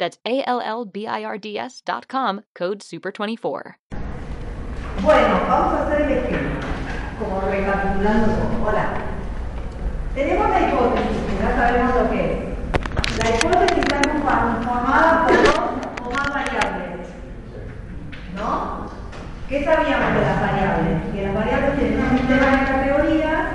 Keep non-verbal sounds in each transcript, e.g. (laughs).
That's A-L-L-B-I-R-D-S dot com, code SUPER24. Bueno, vamos a hacer el esquema, como recapitulando. Hola. Tenemos la hipótesis, ya sabemos lo que es. La hipótesis está conformada por dos o más variables. ¿No? ¿Qué sabíamos de las variables? Que las variables tienen un sistema de categorías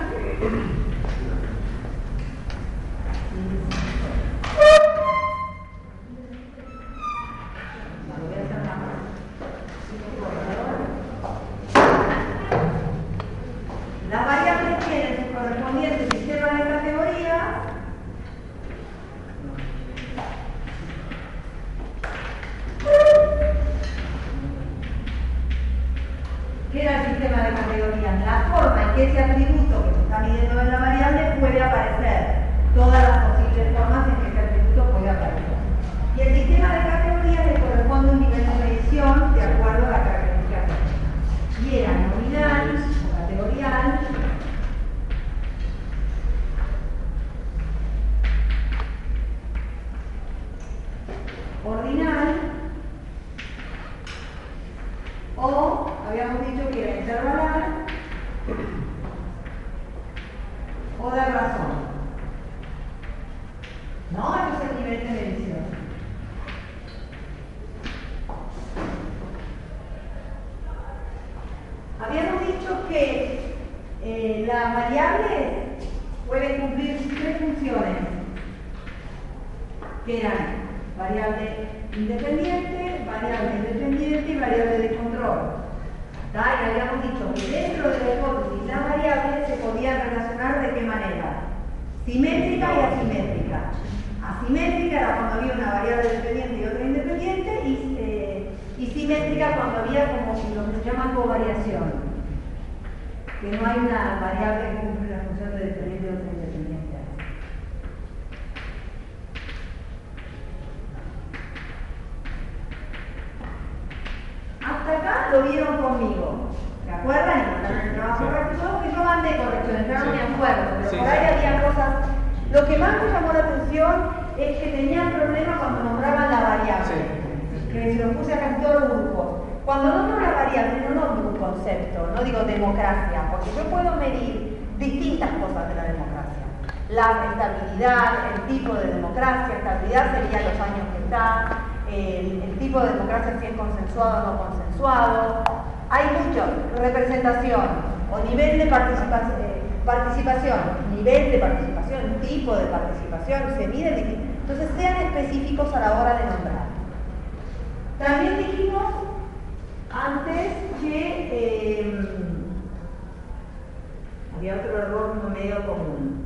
era el sistema de categorías? La forma en que ese atributo que se está midiendo en la variable puede aparecer. Todas las posibles formas en que ese atributo puede aparecer. Y el sistema de categorías le corresponde un nivel de medición de acuerdo a la característica. Y era nominal o categorial ordinal o habíamos dicho que era intervalar o de razón. ¿No? Ese es el nivel de medición. Habíamos dicho que eh, las variables pueden cumplir tres funciones, que eran variable independiente, variable independiente y variable de control. ¿tá? Y habíamos dicho que dentro de la hipótesis las variables se podían relacionar de qué manera? Simétrica y asimétrica. Asimétrica era cuando había una variable dependiente y otra independiente y, eh, y simétrica cuando había como lo que se llama covariación. Que no hay una variable que cumple la función de dependiente y otra independiente. Hasta acá lo vieron conmigo. ¿Se acuerdan? Y mandaron el trabajo práctico que yo mandé correcciones, yo no me acuerdo, pero Sí, por ahí había cosas. Lo que más me llamó la atención es que tenían problemas cuando nombraban la variable. Que se lo puse acá en todo el grupo. Cuando nombro la variable, no nombro un concepto, no digo democracia, porque yo puedo medir distintas cosas de la democracia. La estabilidad, el tipo de democracia, estabilidad sería los años que está, el, el tipo de democracia si es consensuado o no consensuado. Hay mucho, representación o nivel de participación, participación, nivel de participación, tipo de participación, se mide, de- entonces sean específicos a la hora de nombrar. También dijimos antes que eh, había otro error medio común,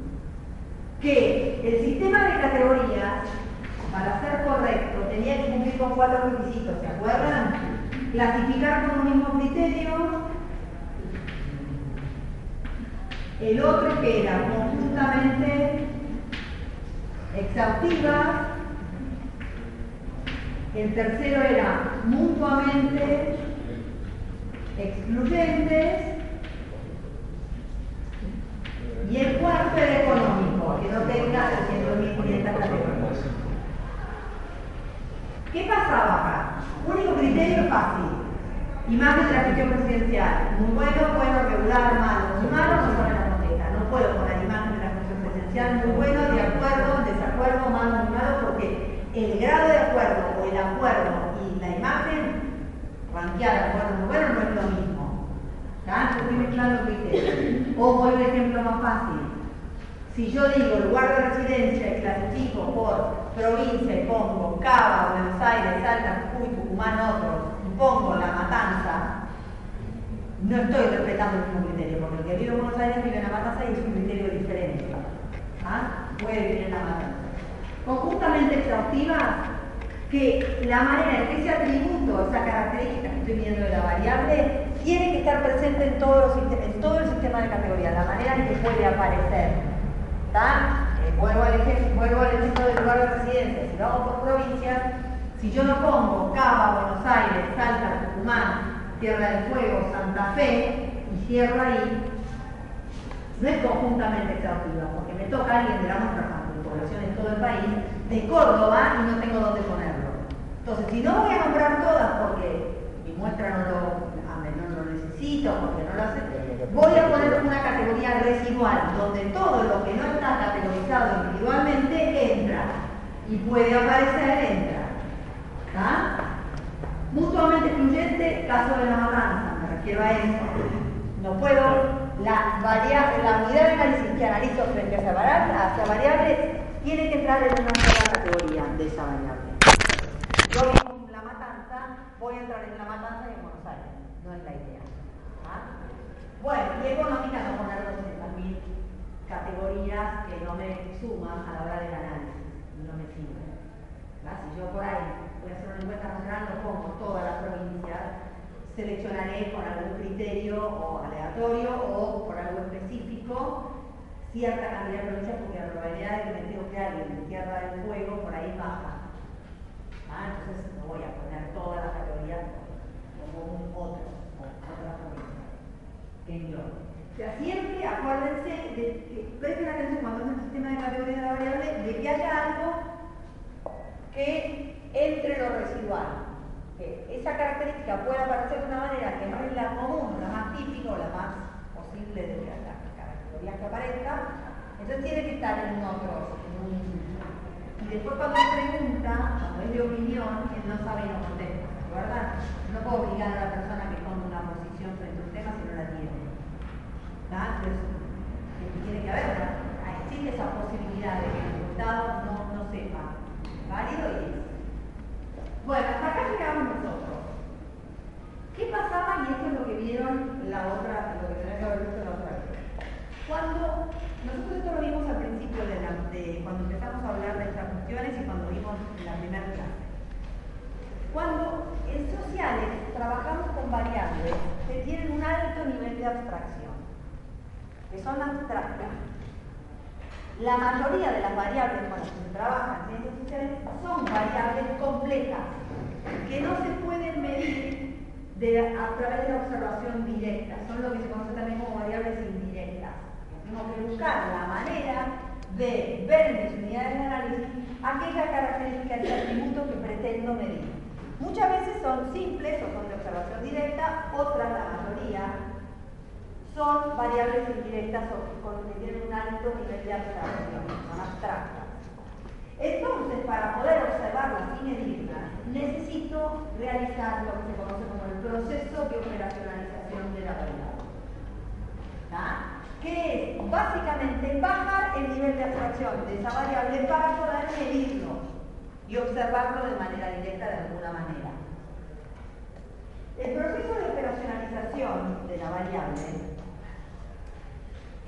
que el sistema de categorías, para ser correcto, tenía que cumplir con cuatro requisitos, ¿se acuerdan? Clasificar con un mismo criterio, el otro que era conjuntamente exhaustiva, el tercero era mutuamente excluyentes y el cuarto era económico, que no tenga 300.500 categorías. ¿Qué pasaba acá? Único criterio fácil. Imagen de la gestión presidencial. Muy bueno, bueno, regular, malo. Muy malo, no puedo con la imagen de la cuestión presencial, muy bueno, de acuerdo, desacuerdo, malo, muy malo, porque el grado de acuerdo o el acuerdo y la imagen, ranquear acuerdo muy bueno no es lo mismo. ¿Ya? Entonces claro criterio. O voy un ejemplo más fácil. Si yo digo el guarda residencia y clasifico por provincia y pongo Cava, Buenos Aires, Salta, Jujuy, Tucumán, otros, y pongo la matanza, no estoy respetando el mismo criterio, porque el que vive en Buenos Aires vive en La Matanza y es un criterio diferente. ¿Ah? Puede vivir en La Matanza. Conjuntamente exhaustiva, que la manera en que ese atributo, esa característica que estoy viendo de la variable, tiene que estar presente en todo, en todo el sistema de categorías, la manera en que puede aparecer. Eh, vuelvo, al ejemplo, vuelvo al ejemplo del lugar de residencia. Si lo hago por provincias, si yo no pongo Cava, Buenos Aires, Salta, Tucumán, Tierra del Fuego, Santa Fe, y cierro ahí, no es conjuntamente exhaustiva, porque me toca alguien de la nuestra población en todo el país, de Córdoba, y no tengo dónde ponerlo. Entonces, si no voy a nombrar todas porque mi muestra no lo, lo necesito, porque no lo hace, voy a poner una categoría residual, donde todo lo que no está categorizado individualmente entra y puede aparecer, entra. Mutuamente excluyente, caso de la matanza, me refiero a eso. No puedo, la, variable, la unidad de análisis que analizo frente a esa variable, a esa variable tiene que entrar en una sola categoría de esa variable. Yo en la matanza, voy a entrar en la matanza y en Buenos Aires, no es la idea. Bueno, y económica no poner 200.000 categorías que no me suman a la hora del análisis, no me sirven. Si yo por ahí voy a hacer una encuesta nacional, no pongo todas las provincias, seleccionaré con algún criterio o aleatorio o por algo específico cierta cantidad de provincias porque la probabilidad de que me que alguien de Tierra del Fuego por ahí baja. ¿Ah? Entonces no voy a poner todas las categorías como un otro, o otra provincia o sea, siempre acuérdense, de, que presten atención cuando es el sistema de categoría de la variable, de que haya algo que entre lo residual. Que esa característica pueda aparecer de una manera que no es la común, la más típica o la más posible de las categorías que aparezca, entonces tiene que estar en otro. y después cuando pregunta, cuando es de opinión, él no sabe y no contesta, ¿verdad? No puedo obligar a la persona que tome una posición frente a un tema si no la tiene. Entonces, tiene que haber, existe esa posibilidad de que el resultado no, válido y es. Bueno, hasta acá llegamos nosotros. ¿Qué pasaba? Y esto es lo que vieron la otra, lo que tenés que haber visto la otra vez. Cuando nosotros esto lo vimos al principio de, cuando empezamos a hablar de estas cuestiones y cuando vimos la primera clase. Cuando en sociales trabajamos con variables que tienen un alto nivel de abstracción que son abstractas. La mayoría de las variables con las que se trabaja en ciencias sociales son variables complejas, que no se pueden medir a través de la observación directa, son lo que se conoce también como variables indirectas. Tenemos que buscar la manera de ver en mis unidades de análisis aquella característica de atributo que pretendo medir. Muchas veces son simples o son de observación directa, otras, la mayoría, son variables indirectas o que tienen un alto nivel de abstracción, son abstractas. Entonces, para poder observarlas y medirlas, necesito realizar lo que se conoce como el proceso de operacionalización de la variable. Que es básicamente bajar el nivel de abstracción de esa variable para poder medirlo y observarlo de manera directa de alguna manera. El proceso de operacionalización de la variable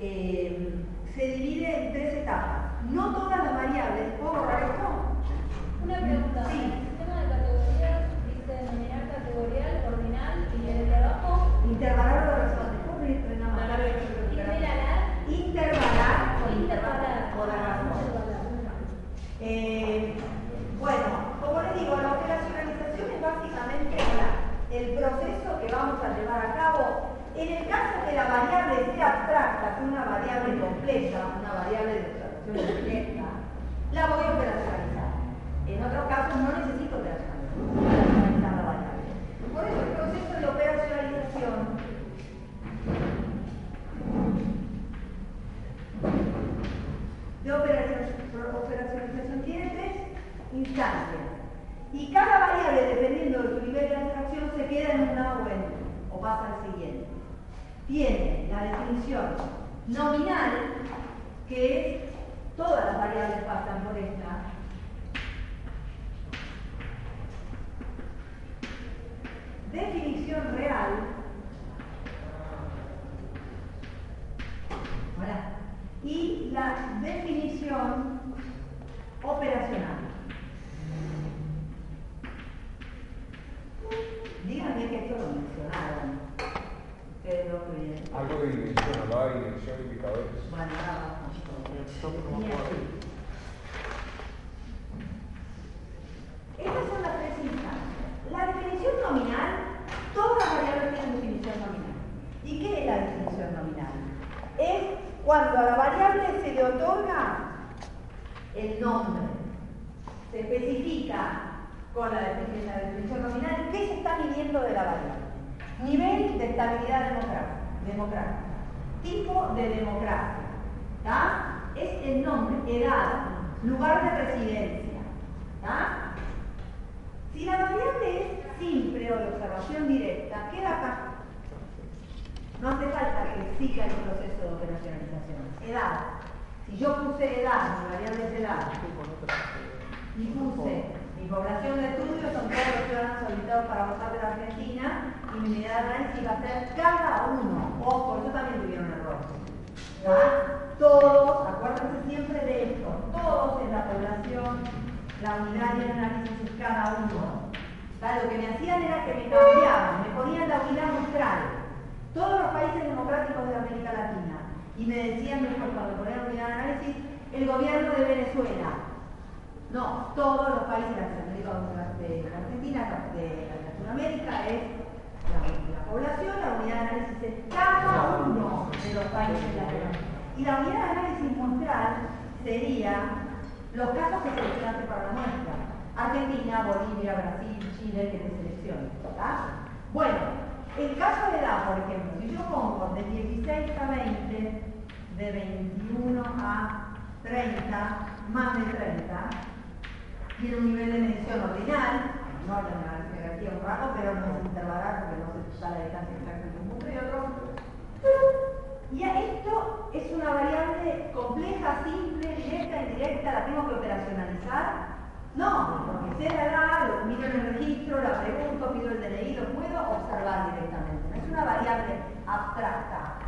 eh, se divide en tres etapas. No todas las variables, ¿puedo borrar esto? Una pregunta. Sí. El sistema de categorías dice denominar categorial, ordinal y el de abajo. Intervalar o razón. Intervalar. Intervalar o intervalar. O la. Eh, bueno, como les digo, la operacionalización es básicamente el proceso que vamos a llevar a cabo en el caso que la variable sea abstracta, que una variable completa, una variable de observación directa, la voy a operacionalizar. En otros casos no necesito operacionalizar la variable. Por eso el proceso de operacionalización de operacionalización tiene tres instancias. Y cada variable, dependiendo de su nivel de abstracción, se queda en una o en o pasa al siguiente tiene la definición Nominal, que es, todas las variables pasan por esta. Definición real. Y la definición operacional. Díganme que esto lo mencionaron. Ustedes lo creen. Algo de dimensión, hablaba de dimensión y indicadores. Bueno, ahora vamos. Ni así. Estas son las tres instancias. La definición nominal, todas las variables tienen definición nominal. ¿Y qué es la definición nominal? Es cuando a la variable se le otorga el nombre, se especifica con la definición, nominal qué se está midiendo de la variable. Nivel de estabilidad democrática, tipo de democracia, es el nombre, edad, lugar de residencia. Si la variable es simple o de observación directa, queda acá. No hace falta que siga el proceso de operacionalización. Edad. Si yo puse edad, mi variable es edad, y puse mi población de estudio son todos los ciudadanos habilitados para votar de la Argentina y mi unidad de análisis va a ser cada uno. Ojo, yo también tuvieron error. Todos, acuérdense siempre de esto, todos en la población, la unidad de análisis es cada uno. Lo que me hacían era que me cambiaban, me ponían la unidad muestral. Todos los países democráticos de América Latina. Y me decían después, cuando ponían unidad de análisis, el gobierno de Venezuela. No, todos los países de la Argentina, de Latinoamérica, es la, población, la unidad de análisis es cada uno de los países de Latinoamérica. Y la unidad de análisis muestral sería los casos que seleccionaste para la muestra. Argentina, Bolivia, Brasil, Chile, que te seleccionen. Bueno, el caso de edad, por ejemplo, si yo pongo de 16 a 20, de 21 a 30, más de 30, tiene un nivel de medición ordinal, no una jerarquía un rato, pero no se intervalará porque no se sabe la distancia exacta entre un punto y otro. Y esto es una variable compleja, simple, directa, indirecta, la tengo que operacionalizar. No, porque sé la edad, lo miro en el registro, la pregunto, pido el DNI, lo puedo observar directamente. No es una variable abstracta.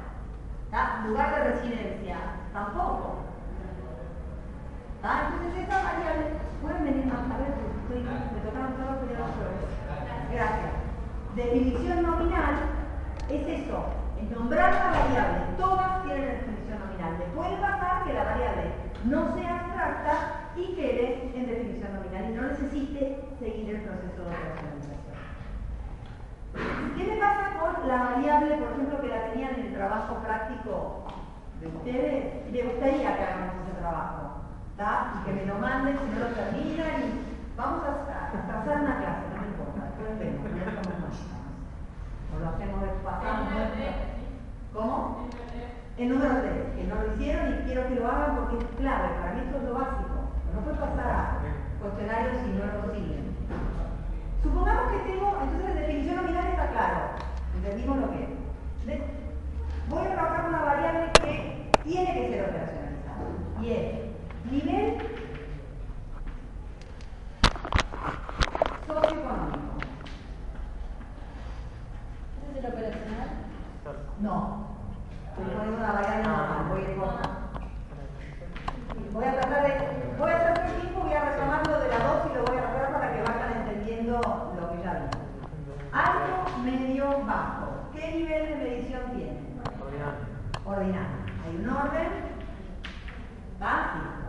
Lugar de residencia, tampoco. Entonces esta variable, pueden venir más a ver, estoy, me tocaron todos los Gracias. Definición nominal es eso, es nombrar la variable. Todas tienen definición nominal. Le puede pasar que la variable no sea abstracta y quede en definición nominal y no necesite seguir el proceso de operacionalización. ¿Qué me pasa con la variable, por ejemplo, que la tenían en el trabajo práctico de ustedes? ¿Le gustaría que hagamos ese trabajo? Y que me lo manden si no lo terminan vamos a, trazar una clase, no me importa, después o lo hacemos después. ¿Cómo? El número 3, que no lo hicieron y quiero que lo hagan porque es clave, para mí esto es lo básico. No puede pasar a cuestionarios si no lo siguen. Supongamos que tengo, entonces la definición nominal está claro, entendimos lo que es. Voy a trabajar una variable que tiene que ser operacionalizada y es nivel socioeconómico. ¿Ese es el operacional? No. Una normal, voy a ir Voy a tratar de. Voy a hacer el tiempo, voy a retomarlo de la 2 y lo voy a reparar para que vayan entendiendo lo que ya vimos. Alto, medio, bajo. ¿Qué nivel de medición tiene? Ordinal. Ordinal. Hay un orden. Básico.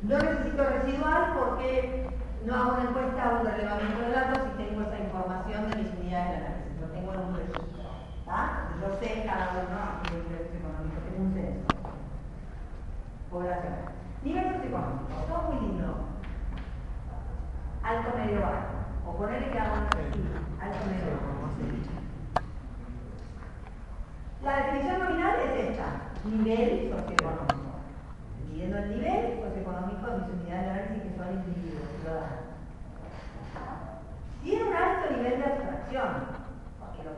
No necesito residual porque no hago una encuesta o un relevamiento de datos y tengo esa información de mis unidades de análisis. Un registro. Yo sé cada uno de los niveles económicos, tengo un censo. Población. Nivel socioeconómico, todo muy lindo. Alto, medio, bajo. O ponerle que hago alto, medio, bajo. La definición nominal es esta, nivel socioeconómico. Midiendo el nivel socioeconómico de mis unidades de análisis que son individuos, ciudadanos. Tiene un alto nivel de abstracción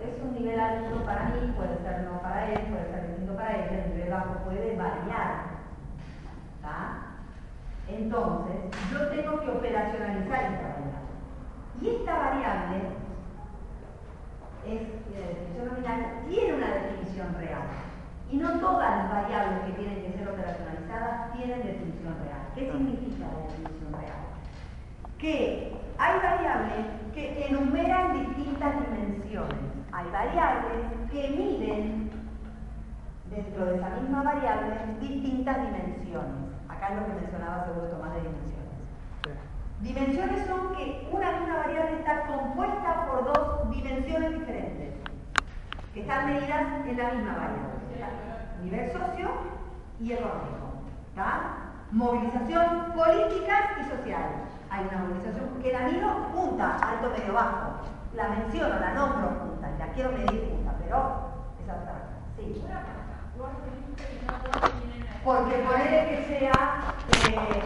es un nivel alto para mí puede ser no para él, puede ser distinto para ella, el nivel bajo puede variar. ¿tá? Entonces, yo tengo que operacionalizar esta variable. Y esta variable eh, tiene una definición real. Y no todas las variables que tienen que ser operacionalizadas tienen definición real. ¿Qué ah. significa la definición real? Que hay variables que enumeran distintas dimensiones. Hay variables que miden dentro de esa misma variable distintas dimensiones. Acá es lo que mencionaba seguro Tomás de dimensiones. Dimensiones son que una misma variable está compuesta por dos dimensiones diferentes, que están medidas en la misma variable. Nivel socio y económico. Movilización política y social. Hay una movilización que la miro punta, alto, medio, bajo. La menciono, la nombro la quiero medir punta, pero es abstracta. Sí. Porque poner que sea eh,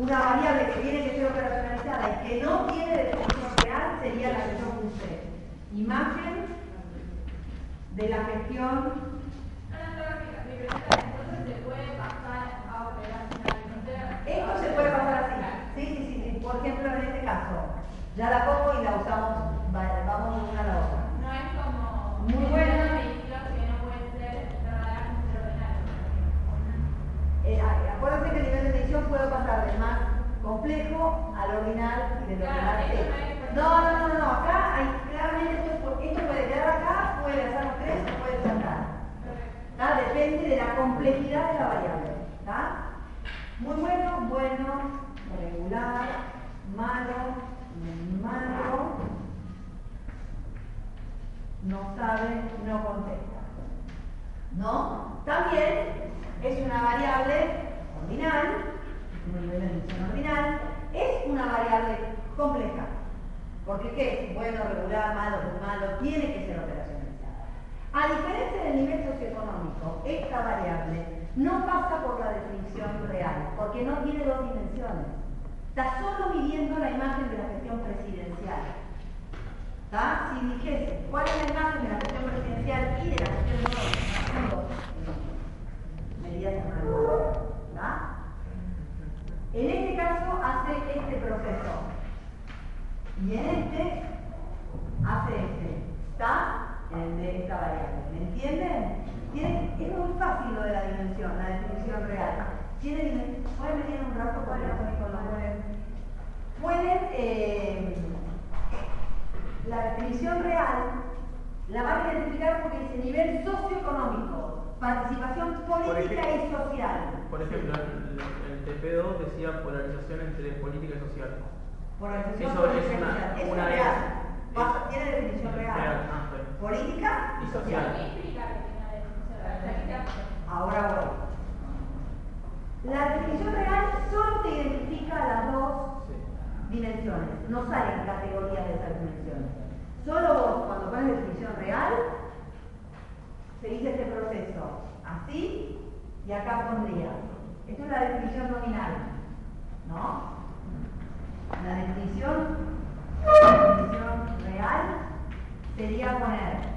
una variable que tiene que ser operacionalizada y que no tiene definición real sería la que yo puse. Imagen de la gestión. Esto se puede pasar así. Sí, sí, sí. Por ejemplo, en este caso, ya la pongo y la usamos, vamos de una a la otra. Muy buena. Eh, acuérdense que el nivel de medición puede pasar del más complejo al ordinal y del ordinal eso no No, no, no, acá hay claramente esto, esto puede quedar acá, puede hacer los tres o puede sacar. ¿Tá? Depende de la complejidad de la variable. ¿tá? Muy bueno, bueno, regular, malo, malo, no sabe, no contesta. ¿No? También es una variable ordinal, un nivel de ordinal, es una variable compleja. Porque ¿qué? Bueno, regular, malo, malo, tiene que ser operacionalizada. A diferencia del nivel socioeconómico, esta variable no pasa por la definición real, porque no tiene dos dimensiones. Está solo midiendo la imagen de la gestión presidencial. Si dijese cuál es la imagen de la gestión presidencial y de la gestión eh, medidas. En este caso hace este proceso. Y en este hace este. ¿Está? El de esta variable. ¿Me entienden? Tiene- es muy fácil lo de la dimensión, la definición real. Tiene Pueden venir un rato con los pueden. Pueden. eh, la definición real la van a identificar porque dice nivel socioeconómico, participación política y social. Por ejemplo, el, el TP2 decía polarización entre política y social. Polarización Eso política es una- social. Es una real. es- es- tiene definición real. real, ah. Política Y social. Ahora voy. La definición real solo te identifica las dos. Dimensiones, no salen categorías de esas dimensiones. Solo vos, cuando pones definición real, seguís este proceso así y acá pondría. Esto es la definición nominal, ¿no? La definición, la definición real sería poner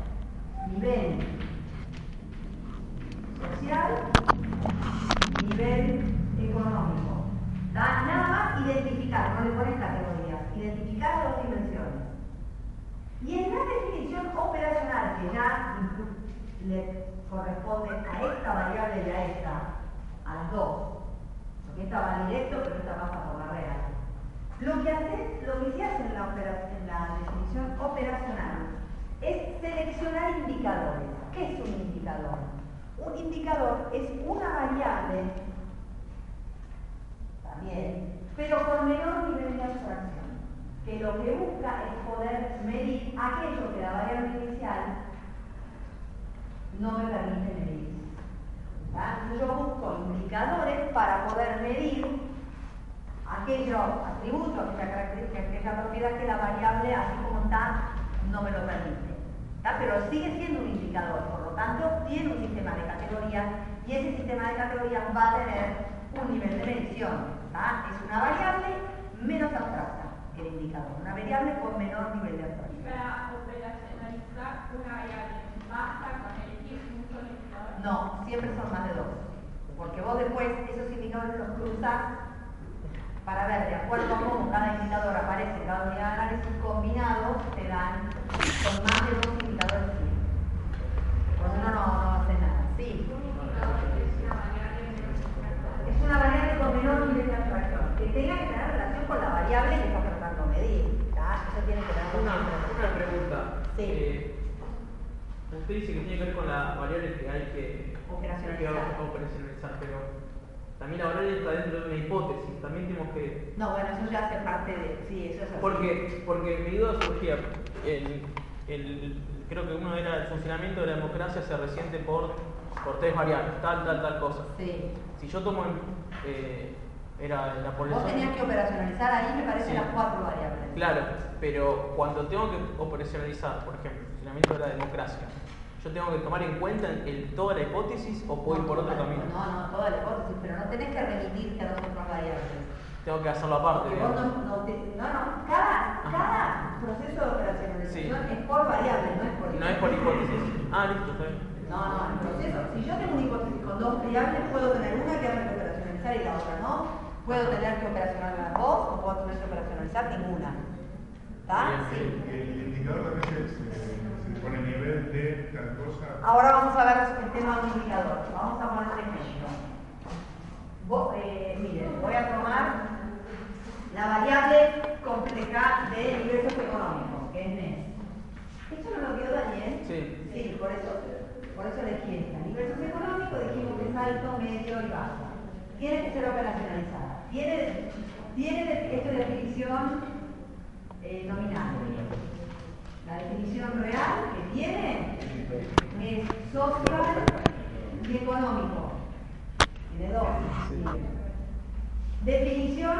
nivel social, nivel económico. Da- Nada más identificar, no le pones categorías, identificar dos dimensiones. Y en la definición operacional, que ya le corresponde a esta variable y a esta, a las dos, porque esta va directo, pero esta pasa por la real. Lo que, hace, lo que se hace en la definición operacional es seleccionar indicadores. ¿Qué es un indicador? Un indicador es una variable también, pero con menor nivel de abstracción, que lo que busca es poder medir aquello que la variable inicial no me permite medir. Entonces Yo busco indicadores para poder medir aquellos atributos, aquella característica, aquella propiedad que la variable, así como está, no me lo permite. Pero sigue siendo un indicador, por lo tanto, tiene un sistema de categorías y ese sistema de categorías va a tener un nivel de medición. Es una variable menos abstracta que el indicador, una variable con menor nivel de abstracción. Para operacionalizar una variable, basta con elegir un solo indicador. No, siempre son más de dos. Porque vos después esos indicadores los cruzas para ver de acuerdo a cómo cada indicador aparece en cada unidad de análisis combinados, te dan con más de dos indicadores. Cuando uno no, no hace nada. Sí. Una variable con menor nivel de abstracción, que tenga que tener relación con la variable que está tratando de medir. ¿tá? Eso tiene que tener Una, pregunta. Sí. Eh, usted dice que tiene que ver con la variable que hay que Operacionalizar. que operacionalizar, pero también la variable está dentro de una hipótesis. También tenemos que. No, bueno, eso ya hace parte de. Sí, eso es así. Porque, porque mi duda surgía. El, el- creo que uno era el funcionamiento de la democracia se resiente por, por tres variables, tal, tal, tal cosa. Sí. Si yo tomo. eh, era la Vos población. tenías que operacionalizar ahí, me parece, Sí. las cuatro variables. Claro, pero cuando tengo que operacionalizar, por ejemplo, el funcionamiento de la democracia, ¿yo tengo que tomar en cuenta el- toda la hipótesis o puedo ir por otro No, camino? No, no, toda la hipótesis, pero no tenés que remitirte a las otras variables. Tengo que hacerlo aparte. Vos no, no, te- no, no, cada, cada proceso de operacionalización es por variable, no es por No es por hipótesis. Ah, listo, está bien. No, no, el proceso, si yo tengo una hipótesis con dos variables, puedo tener una que haya que operacionalizar y la otra no. Puedo tener que operacionar las dos o puedo tener que operacionalizar ninguna. ¿Está? Sí. El indicador también se, se, pone nivel de tal cosa. Ahora vamos a ver el tema de un indicador. Vamos a poner un ejemplo. Vos, eh, miren, voy a tomar la variable compleja de nivel socioeconómico, que es NES. ¿Esto no lo vio Daniel? Sí. Sí, por eso, por eso elegí esta. Nivel socioeconómico dijimos que es alto, medio y bajo. Tiene que ser operacionalizada. Tiene, tiene esta definición eh, nominal. La definición real que tiene es social y económico. Tiene dos. Definición.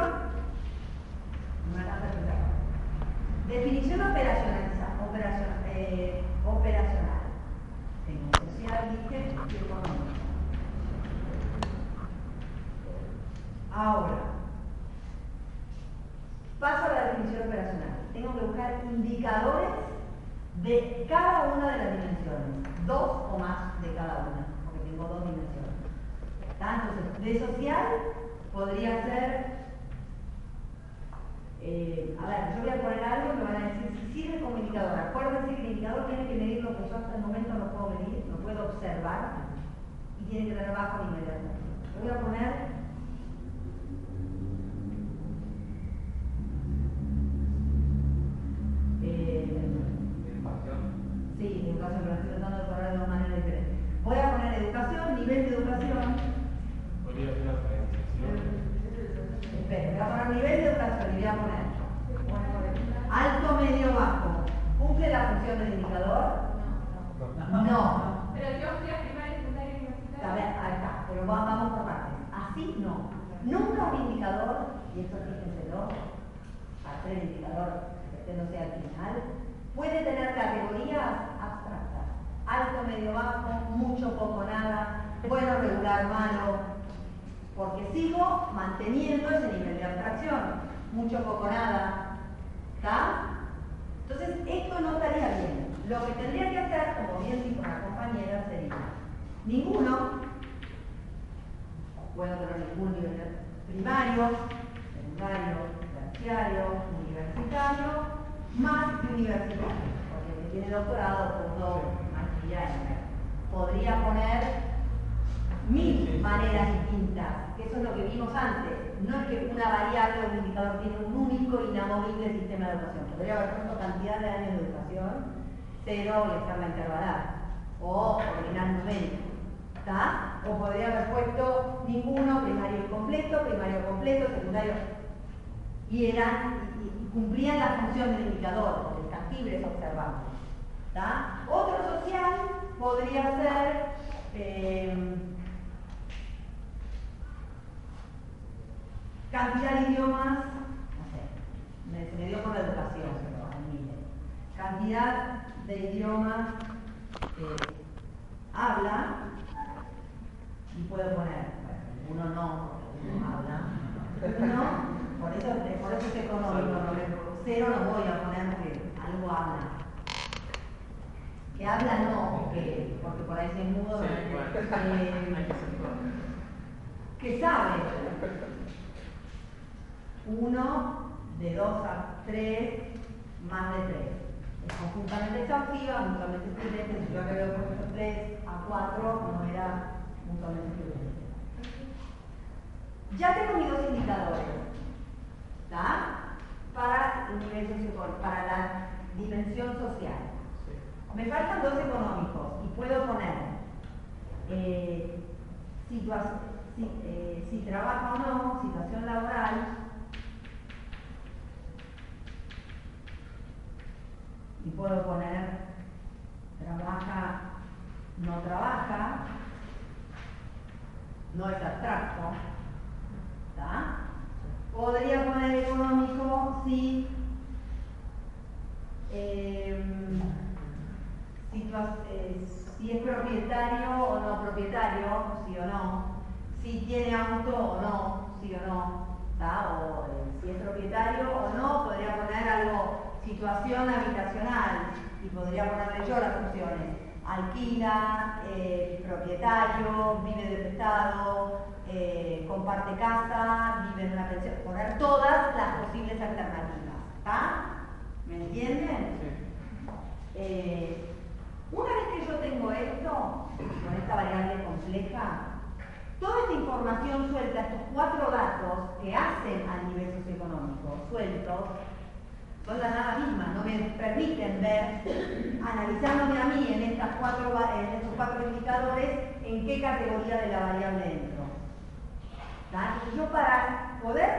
Definición operacionalizada. Operacional. eh, operacional. Ahora, paso a la definición operacional. Tengo que buscar indicadores de cada una de las dimensiones, dos o más de cada una, porque tengo dos dimensiones. Entonces, de social podría ser, eh, a ver, yo voy a poner algo que van a decir si sirve como indicador. Acuérdense que el indicador tiene que medir lo que yo hasta el momento no puedo medir, no puedo observar, y tiene que tener bajo nivel de. Yo voy a poner eh, Sí, educación, pero estoy tratando de poner de una manera diferente. Voy a poner educación, nivel de educación. Espera, voy a poner nivel de educación y voy a poner alto, medio, bajo. ¿Cumple la función del indicador? No. Pero yo fui a primaria, secundaria y A universitaria. ver, ahí está, pero va- vamos por partes. Así no. Nunca un indicador, y esto fíjenselo, hacer el indicador que no sea al final, puede tener categorías abstractas. Alto, medio, bajo, mucho, poco, nada, bueno, regular, malo, porque sigo manteniendo ese nivel de abstracción. Mucho, poco, nada. ¿Está? Entonces, esto no estaría bien. Lo que tendría que hacer, como bien dijo la compañera, sería ninguno, puedo tener ningún nivel primario, secundario, terciario, universitario, más que universitario, porque el que tiene doctorado, punto, maestría, etc. Podría poner mil maneras distintas, que eso es lo que vimos antes. No es que una variable o un indicador tiene un único inamovible sistema de educación. Podría haber cantidad de años de educación, cero y externa intervalar, o ordinal numérico. ¿Está? O podría haber puesto ninguno, primario incompleto, primario completo, secundario. Y eran, y, cumplían la función del indicador, porque el tangible es. Otro social podría ser eh, cantidad de idiomas, no sé, me, me dio por la educación, pero admire. Cantidad de idiomas que habla y puedo poner, bueno, uno no, porque uno habla, uno, por eso, por eso es económico, cero no voy a poner porque algo habla. Que habla no, porque, porque por ahí se mudo. Sí, eh, bueno, que eh, que sabe. 1 de 2 a 3 más de 3. Conjuntamente exhaustiva, mutuamente excluyente. Si yo veo puesto 3 a 4, no era mutuamente excluyente. Ya tengo mis dos indicadores. ¿Está? Para el nivel socioeconómico, para la dimensión social. Me faltan dos económicos y puedo poner eh, si, eh, si trabaja o no, situación laboral, y puedo poner trabaja, no trabaja, no es abstracto, ¿está? Podría poner económico si em, situa- eh, si es propietario o no propietario, sí o no, si tiene auto o no, sí o no, ¿tá? o eh, si es propietario o no, podría poner algo, situación habitacional, y podría ponerle yo las opciones, alquila, eh, propietario, vive de prestado, eh, comparte casa, vive en una pensión, poner todas las posibles alternativas, ¿está? ¿Me entienden? Eh, una vez que yo tengo esto, con esta variable compleja, toda esta información suelta, estos cuatro datos que hacen al nivel socioeconómico sueltos, son la nada misma, no me permiten ver, analizándome a mí en, estas cuatro, va- en estos cuatro indicadores, en qué categoría de la variable entro. Entonces yo para poder,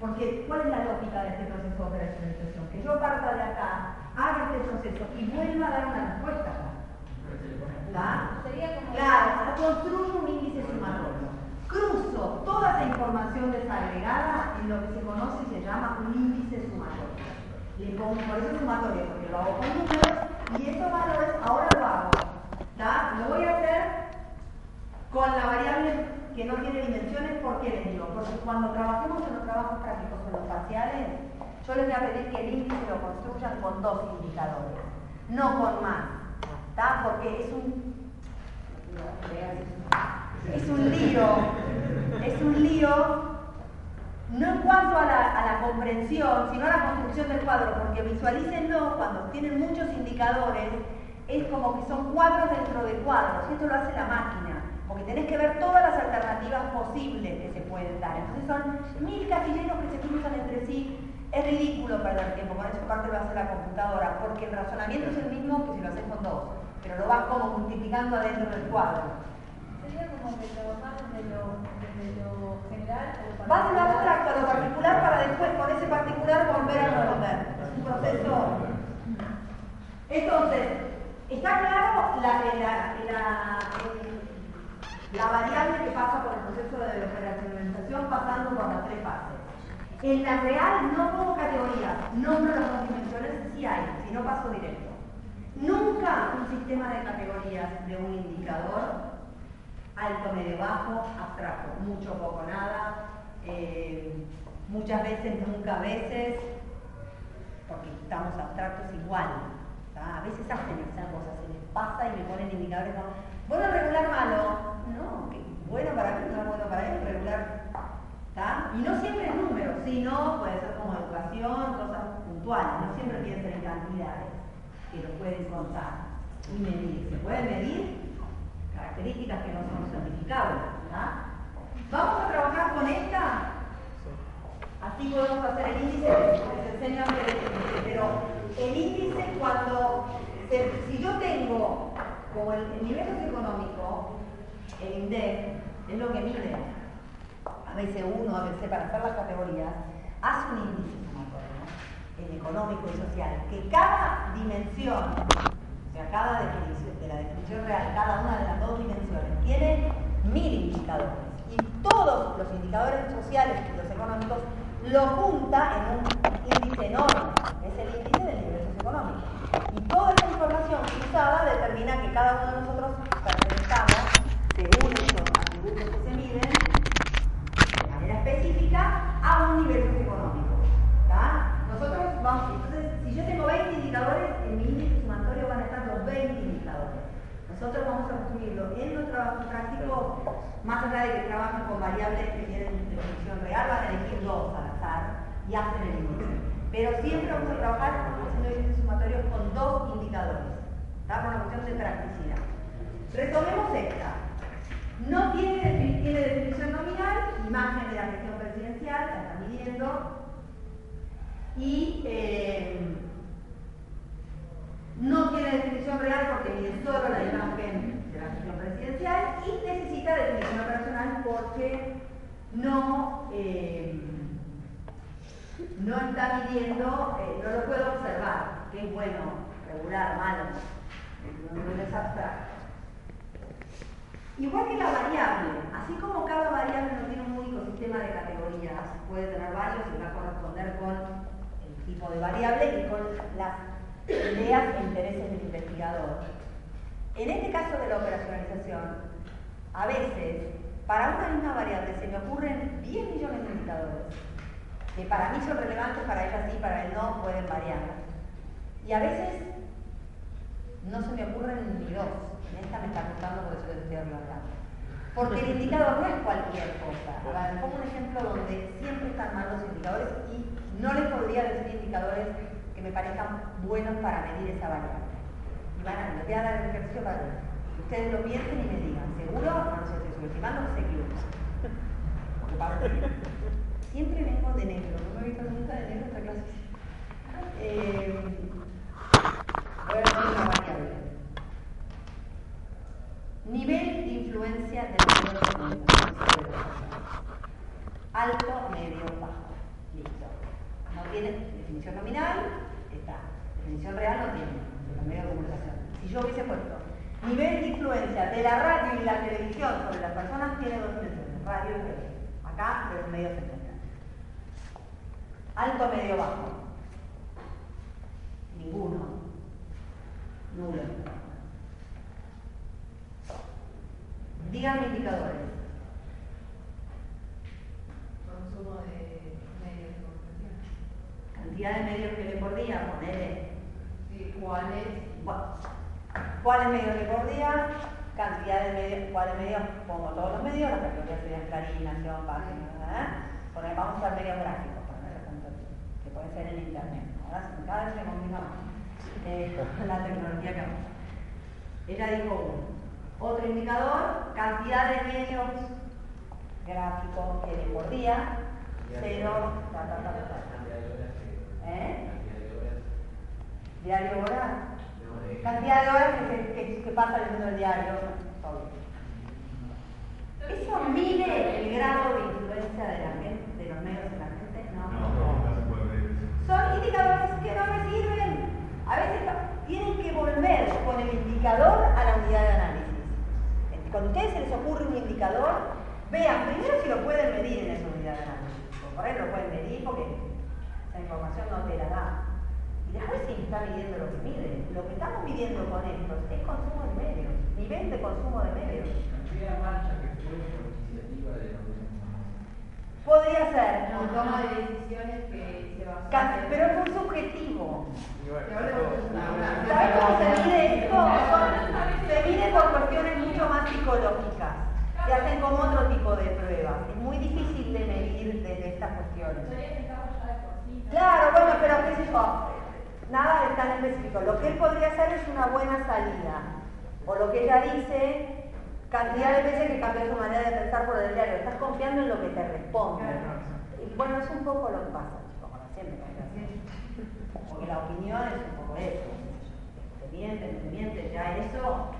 porque ¿cuál es la lógica de este proceso de operacionalización? Que yo parta de acá, haga este proceso y vuelva a dar una respuesta acá. Claro, construyo un índice sumatorio. Cruzo toda esa información desagregada en lo que se conoce y se llama un índice sumatorio. Le pongo, por eso es sumatorio, porque lo hago con números y esos valores ahora lo hago. ¿tá? Lo voy a hacer con la variable que no tiene dimensiones, ¿por qué les digo? Porque cuando trabajemos en los trabajos prácticos en los parciales, yo les voy a pedir que el índice lo construyan con dos indicadores, no con más. ¿tá? Porque es un es un lío, es un lío, no en cuanto a la, comprensión, sino a la construcción del cuadro, porque visualícenlo cuando tienen muchos indicadores, es como que son cuadros dentro de cuadros, y esto lo hace la máquina, porque tenés que ver todas las alternativas posibles que se pueden dar. Entonces son mil casilleros que se cruzan entre sí. Es ridículo perder tiempo, con eso parte lo hace la computadora, porque el razonamiento es el mismo que si lo haces con dos, pero lo vas como multiplicando adentro del cuadro. Sería como que trabajar desde lo, desde lo general a lo Vas de lo abstracto a lo particular para después con ese particular volver a resolver. Es un proceso. Entonces, está claro la, la, la, la variable que pasa por el proceso de operacionalización pasando por las tres fases. En la real no pongo categorías, nombro las dos dimensiones, sí hay, si no paso directo. Nunca un sistema de categorías de un indicador alto, medio, bajo, abstracto, mucho, poco, nada, eh, muchas veces, nunca veces, porque estamos abstractos igual. A veces hacen esas cosas, se les pasa y me ponen indicadores como, bueno, regular malo, no, bueno para mí, no es bueno para él, regular. ¿tá? Y no siempre es número, sino puede ser como educación, cosas puntuales, no siempre piensen en cantidades, que lo pueden contar y medir. Se pueden medir características que no son certificables. ¿verdad? Vamos a trabajar con esta. Así podemos hacer el índice, de índice, pero el índice cuando, se- si yo tengo como el, el nivel socioeconómico, el INDEC, es lo que mide, ABC1, ABC para hacer las categorías, hace un índice el económico y social, que cada dimensión sea, cada definición, de la definición real, cada una de las dos dimensiones, tiene mil indicadores. Y todos los indicadores sociales y los económicos lo junta en un índice enorme. Es el índice del nivel socioeconómico. Y toda esa información cruzada determina que cada uno de nosotros pertenezcamos, según estos atributos que se miden, de manera específica, a un nivel socioeconómico. ¿tá? Entonces, si yo tengo 20 indicadores, en mi índice sumatorio van a estar los 20 indicadores. Nosotros vamos a construirlo en los trabajos prácticos, más allá de que trabajen con variables que tienen definición real, van a elegir dos al azar, y hacen el índice. Pero siempre vamos a trabajar haciendo índices sumatorios con dos indicadores. Está por una cuestión de practicidad. Retomemos esta. No tiene, tiene definición nominal, imagen de la gestión presidencial, la está midiendo. Y eh, no tiene definición real porque mide solo la imagen de la gestión presidencial y necesita definición operacional porque no, eh, no está midiendo, eh, no lo puedo observar, que es bueno, regular, malo, no es abstracto. Igual que la variable, así como cada variable no tiene un único sistema de categorías, puede tener varios y va a corresponder con tipo de variable y con las ideas e intereses del investigador. En este caso de la operacionalización, a veces, para una misma variable se me ocurren 10 millones de indicadores, que para mí son relevantes, para ella sí, para él no, pueden variar. Y a veces no se me ocurren ni dos esta me está contando por eso estoy hablando. Porque el indicador no es cualquier cosa. A ver, pongo un ejemplo donde siempre están mal los indicadores y no les podría decir indicadores que me parezcan buenos para medir esa variable. Y van a, les voy a dar el ejercicio para que ustedes lo piensen y me digan, ¿seguro? No sé, estoy subestimando, se. Porque pasa Siempre vengo de negro, no me he visto nunca de negro esta clase. Eh, voy a decir una variable. Nivel de influencia de los Alto, medio, bajo. No tiene definición nominal, está. Definición real no tiene, de los medios de comunicación. Si yo hubiese puesto nivel de influencia de la radio y la televisión sobre las personas, tiene dos dimensiones, radio y televisión. Acá los medios se encuentran. Alto, medio, bajo. Ninguno. Nulo. Díganme indicadores. Consumo de de. Cantidad de medios que ve por día, ponele. Sí, ¿Cuáles? ¿Cuáles medios ve por día? Cantidad de medios, ¿cuáles medios? Pongo todos los medios, las categorías serían Clarín, Nación, Página, ¿eh? Ponele, vamos a usar medios gráficos, para no tanto que puede ser en internet. Ahora cada vez se complica más eh, (laughs) la tecnología que vamos. Ella dijo uno. Otro indicador, cantidad de medios gráficos que hay por día, cero, ta, ta, ta, ta. ¿Eh? Diario hora. Cantidad de horas que, que, que pasa leyendo el diario. ¿Eso mide el grado de influencia de la gente, de los medios en la gente? No. Son indicadores que no me sirven. A veces tienen que volver con el indicador a la unidad de análisis cuando a ustedes se les ocurre un indicador, vean primero si lo pueden medir en esa unidad de análisis. Por ahí lo pueden medir porque esa información no te la da. Y después si está midiendo lo que mide. Lo que estamos midiendo con esto es consumo de medios, nivel de consumo de medios. Podría ser. No, toma de decisiones que se basa Pero es muy subjetivo. ¿Sabes cómo se mide esto? Se mide por cuestiones mucho más psicológicas. Se hacen como otro tipo de pruebas. Es muy difícil de medir desde estas cuestiones. Claro, bueno, pero qué sé yo, nada de tan específico. Lo que él podría hacer es una buena salida. O lo que ella dice, cantidad de veces que cambió su manera de pensar por el diario. Estás confiando en lo que te responde. Y bueno, es un poco lo que pasa, chicos, como siempre. Porque la opinión es un poco eso. Te mienten, te mienten, ya eso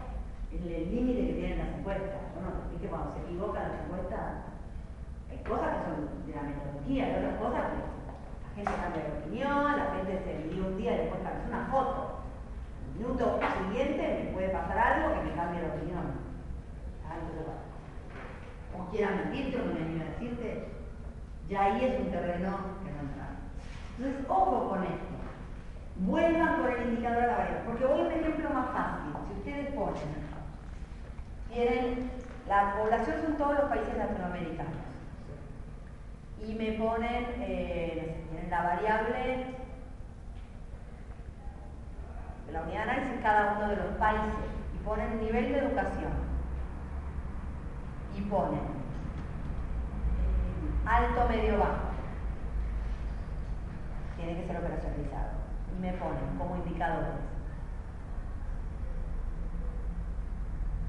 es el límite que tienen las encuestas. Bueno, que cuando se equivocan las encuestas, hay cosas que son de la metodología, hay otras cosas que gente cambia de opinión, la gente se envía un día y después cambia una foto. El minuto siguiente me puede pasar algo que me cambie la opinión. O quieran mentirte o no animan a decirte, ya ahí es un terreno que no entra. Entonces, ojo con esto. Vuelvan por el indicador a la variable, porque voy a un ejemplo más fácil. Si ustedes ponen, tienen, la población son todos los países latinoamericanos, y me ponen, eh, tienen la variable, la unidad de análisis cada uno de los países, y ponen nivel de educación, y ponen eh, alto, medio, bajo tiene que ser operacionalizado. Y me ponen como indicadores.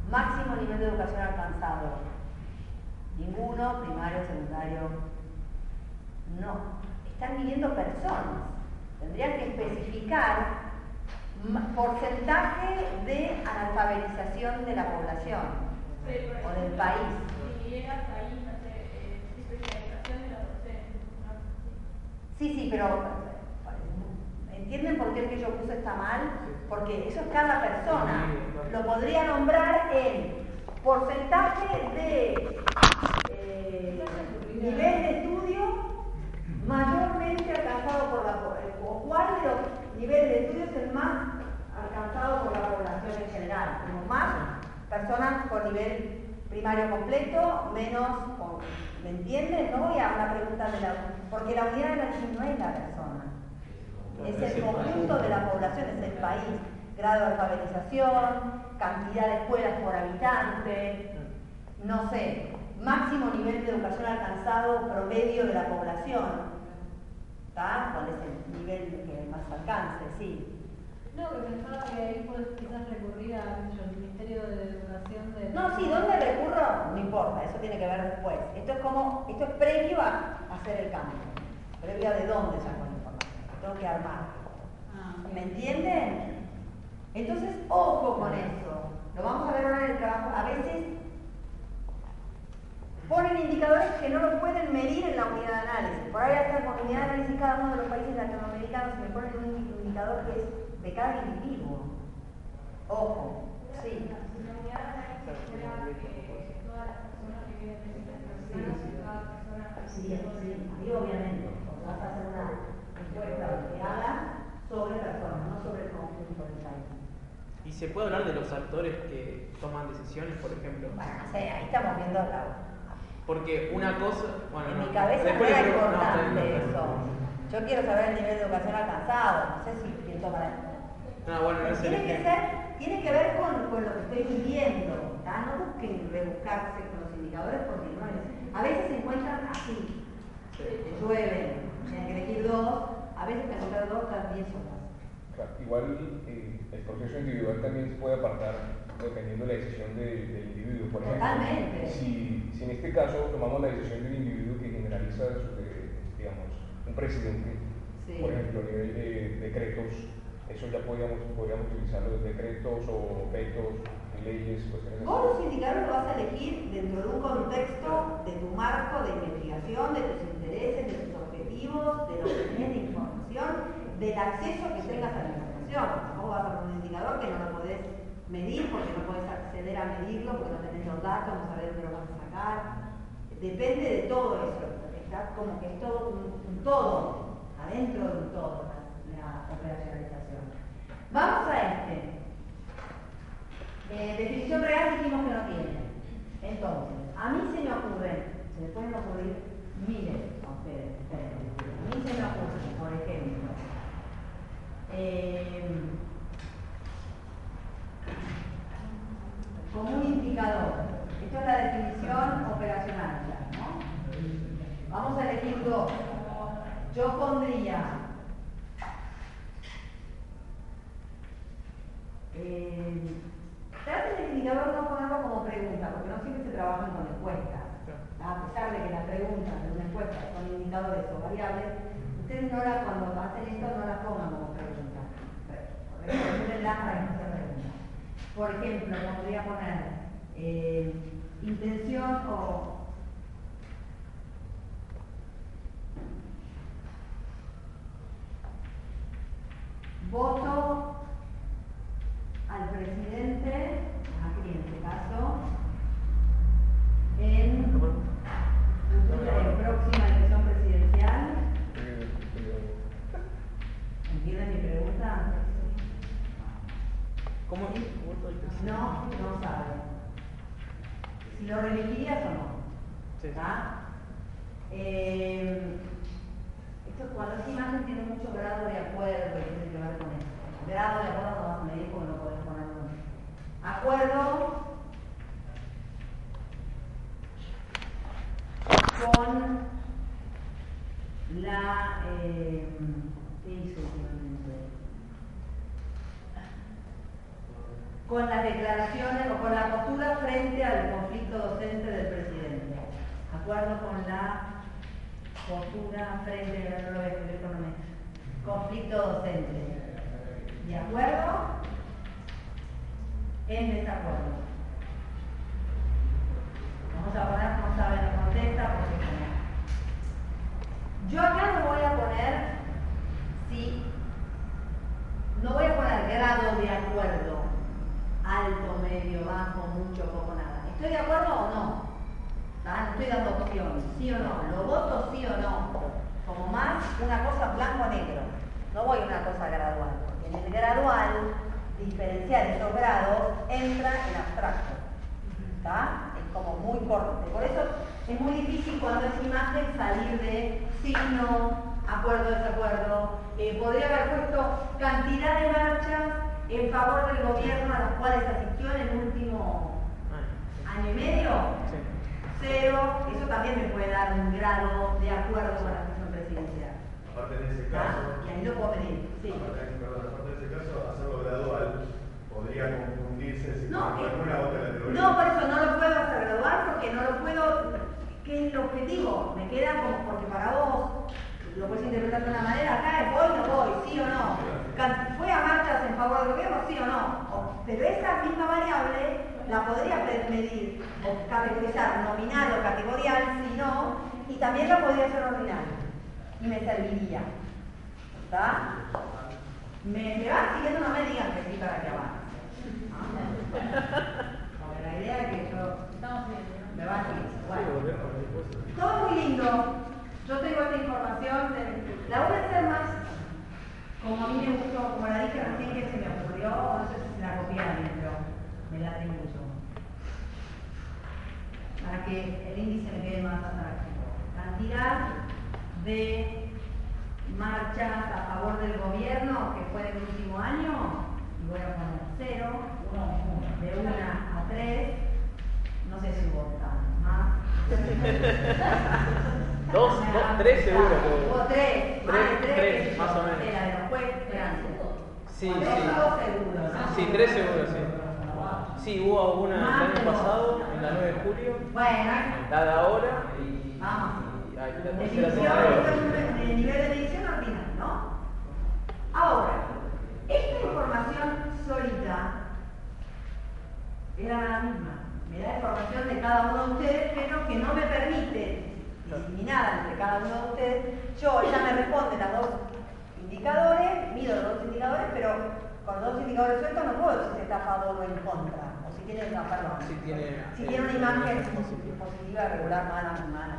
Máximo nivel de educación alcanzado. Ninguno, primario, secundario. No. Están midiendo personas. Tendrían que especificar porcentaje de analfabetización de la población o del país. Eh. Sí, sí, pero ¿entienden por qué el que yo puse está mal? Porque eso es cada persona. Lo podría nombrar en porcentaje de eh, nivel de estudio mayormente alcanzado por la población. O cuál de los niveles de estudio es el más alcanzado por la población en general. Como más personas con nivel primario completo, menos. ¿Me entienden? No voy a una pregunta de la... Porque la unidad de análisis no es la persona. Es el conjunto de la población, es el país. Grado de alfabetización, cantidad de escuelas por habitante, no sé, máximo nivel de educación alcanzado promedio de la población. ¿Está? ¿Cuál es el nivel que más alcance? Sí. No, que pensaba que ahí puedes quizás recurrir al Ministerio de Educación de... No, sí, ¿dónde recurro? No importa, eso tiene que ver después. Esto es como, esto es previo a hacer el cambio. Previo a de dónde saco la información. Tengo que armar. Ah, ¿Me entienden? Entonces, ojo con eso. Lo vamos a ver ahora en el trabajo. A veces ponen indicadores que no lo pueden medir en la unidad de análisis. Por ahí hasta con unidad de análisis cada uno de los países latinoamericanos me ponen un indicador que es de cada individuo. Ojo, sí. Si la unidad de análisis fuera todas las personas que viven en esta situación, cada persona... Sí, sí, obviamente, vas a hacer una encuesta que sobre personas, no sobre el conjunto del país. ¿Y se puede hablar de los actores que toman decisiones, por ejemplo? Bueno, ahí estamos viendo la, Porque una cosa. Bueno, en no, mi cabeza no era no, importante eso. Yo quiero saber el nivel de educación alcanzado, no sé si toma la... No, bueno, Tiene que, ser, tiene que ver con, con lo que estoy midiendo. ¿tá? No busquen rebuscarse con los indicadores porque no es. A veces se encuentran así. Te llueven, tienen que elegir dos, a veces te encuentran dos 10 horas. Claro, Igual eh, el proceso individual también se puede apartar dependiendo de la decisión de- del individuo. Por ejemplo, Totalmente. Si, si en este caso tomamos la decisión del individuo que generaliza, digamos, un presidente, Sí. por ejemplo, a nivel de decretos, eso ya podríamos, podríamos utilizarlo de decretos o vetos, leyes, cuestiones. Vos los indicadores los vas a elegir dentro de un contexto de tu marco de investigación, de tus intereses, de tus objetivos, de lo que tenés de información, del acceso que tengas a la información. Vos vas a poner un indicador que no lo podés medir porque no podés acceder a medirlo, porque no tenés los datos, no sabés dónde lo vas a sacar. Depende de todo eso. Está como que es todo un, todo, adentro de un todo, la, la operacionalización. Vamos a este. Eh, definición real dijimos que no tiene. Entonces, a mí se me ocurre, se me pueden ocurrir miles a ustedes, esperen, a mí se me ocurre, por ejemplo, eh, como un indicador. Esto es la definición operacional, ya, ¿no? Vamos a elegir dos. Yo pondría eh, traten el indicador no ponerlo como pregunta, porque no siempre se trabajan con encuestas. A pesar de que las preguntas de una encuesta son indicadores o variables, ustedes no la, cuando hacen esto no las pongan como pregunta. Formúlenlas para que no sea pregunta. Por ejemplo, podría poner eh, intención o voto al presidente, aquí en este caso, en la próxima elección presidencial. Eh, eh, ¿Entienden mi pregunta? ¿Cómo es? ¿Cómo es? No, no saben. Si lo reelegirías o no. Sí. ¿Está? Eh, esto cuando esta imagen tiene mucho grado de acuerdo y tiene que ver con esto. Grado de acuerdo no vas a medir porque no podés poner un acuerdo con la eh, con las declaraciones o con la postura frente al conflicto docente del presidente. Acuerdo con la postura frente no lo voy a escribir conflicto docente. ¿De acuerdo? En desacuerdo. Vamos a poner, no sabe la contesta porque. Yo acá no voy a poner si, no voy a poner grado de acuerdo, alto, medio, bajo, mucho, poco, nada. ¿Estoy de acuerdo o no? ¿Ah? Estoy dando opción, sí o no. Lo voto sí o no. Como más una cosa blanco-negro. No voy a una cosa gradual, porque en el gradual diferenciar esos grados entra en abstracto. ¿Está? como muy corto. Por eso es muy difícil cuando es imagen salir de signo, acuerdo, desacuerdo. Eh, podría haber puesto cantidad de marchas en favor del gobierno a las cuales asistió en el último año y medio. Cero, eso también me puede dar un grado de acuerdo con la gestión presidencial. Aparte de ese caso, ah, y ahí lo puedo medir. Sí. Aparte, aparte de ese caso, hacerlo gradual podría confundirse si no, con alguna otra categoría. No, por eso no lo puedo hacer graduar porque no lo puedo. ¿Qué es el objetivo? Me queda como porque para vos lo puedes interpretar de una manera, acá es voy o no voy, sí o no. ¿Fue a marchas en favor del gobierno, sí o no? pero esa misma variable la podría medir o categorizar nominal o categorial, si no, y también la podría hacer ordinal. Y me serviría. ¿Está? Me, me van siguiendo, no me digan que sí para que avance. Porque la idea es que yo me va a Bueno, todo muy lindo. Yo tengo esta información. la voy a hacer más como a mí me gustó, como la dije recién que se me ocurrió, no sé si se la copié alguien, pero me la tengo yo. Para que el índice me quede más atractivo. Cantidad de marchas a favor del gobierno que fue en el último año, y voy a poner cero, de una a tres, no sé si hubo más. (laughs) dos, dos, tres seguro. Hubo tres, tres, más tres, tres más o menos. Era de los jueces, Sí, sí. Sí, tres seguros, sí. Sí, hubo una el año pasado, en la 9 de julio. Bueno. La de ahora y. Vamos. Y, la tercera El nivel de medición ordinario, ¿no? Ahora, esta información solita era la misma. Me da información de cada uno de ustedes, pero que no me permite, discriminada entre cada uno de ustedes, yo, ella me responde las dos indicadores, mido los dos indicadores, pero con los dos indicadores sueltos no puedo decir si está a favor o en contra, o si tiene, no, perdón, si tiene, si tiene una imagen positiva, regular, mala, mala.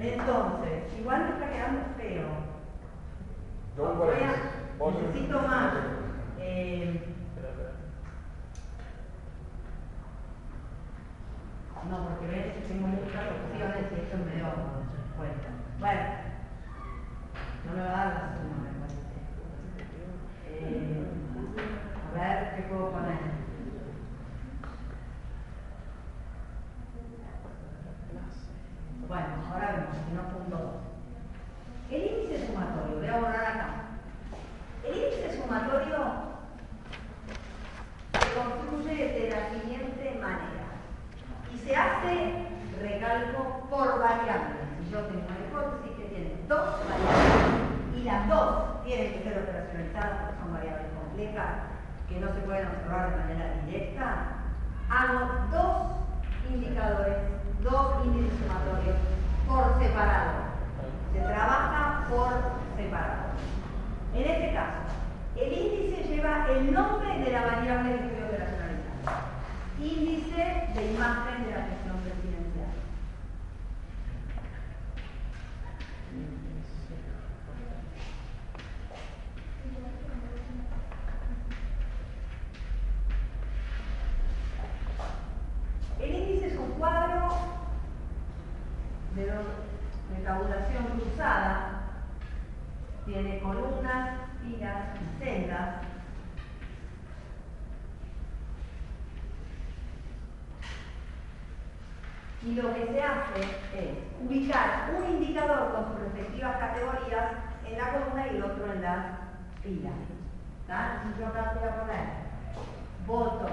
Entonces, igual me está quedando feo. Voy a, necesito más. Eh, No, porque ves, tengo muchas opciones y esto me dio cuenta. Bueno, no me va a dar la suma, me parece. Eh, a ver qué puedo poner. Bueno, ahora vemos, si no punto 2. El índice sumatorio, voy a borrar acá. El índice sumatorio se construye de la siguiente manera se hace, recalco, por variables. Si yo tengo una hipótesis que tiene dos variables y las dos tienen que ser operacionalizadas porque son variables complejas que no se pueden observar de manera directa, hago dos indicadores, dos índices sumatorios por separado. Se trabaja por separado. En este caso, el índice lleva el nombre de la variable que estoy operacionalizando índice de imagen de la gestión presidencial. El índice es un cuadro de, de tabulación cruzada, tiene columnas, filas y celdas y lo que se hace es ubicar un indicador con sus respectivas categorías en la columna y el otro en la fila. Entonces yo acá voy a poner voto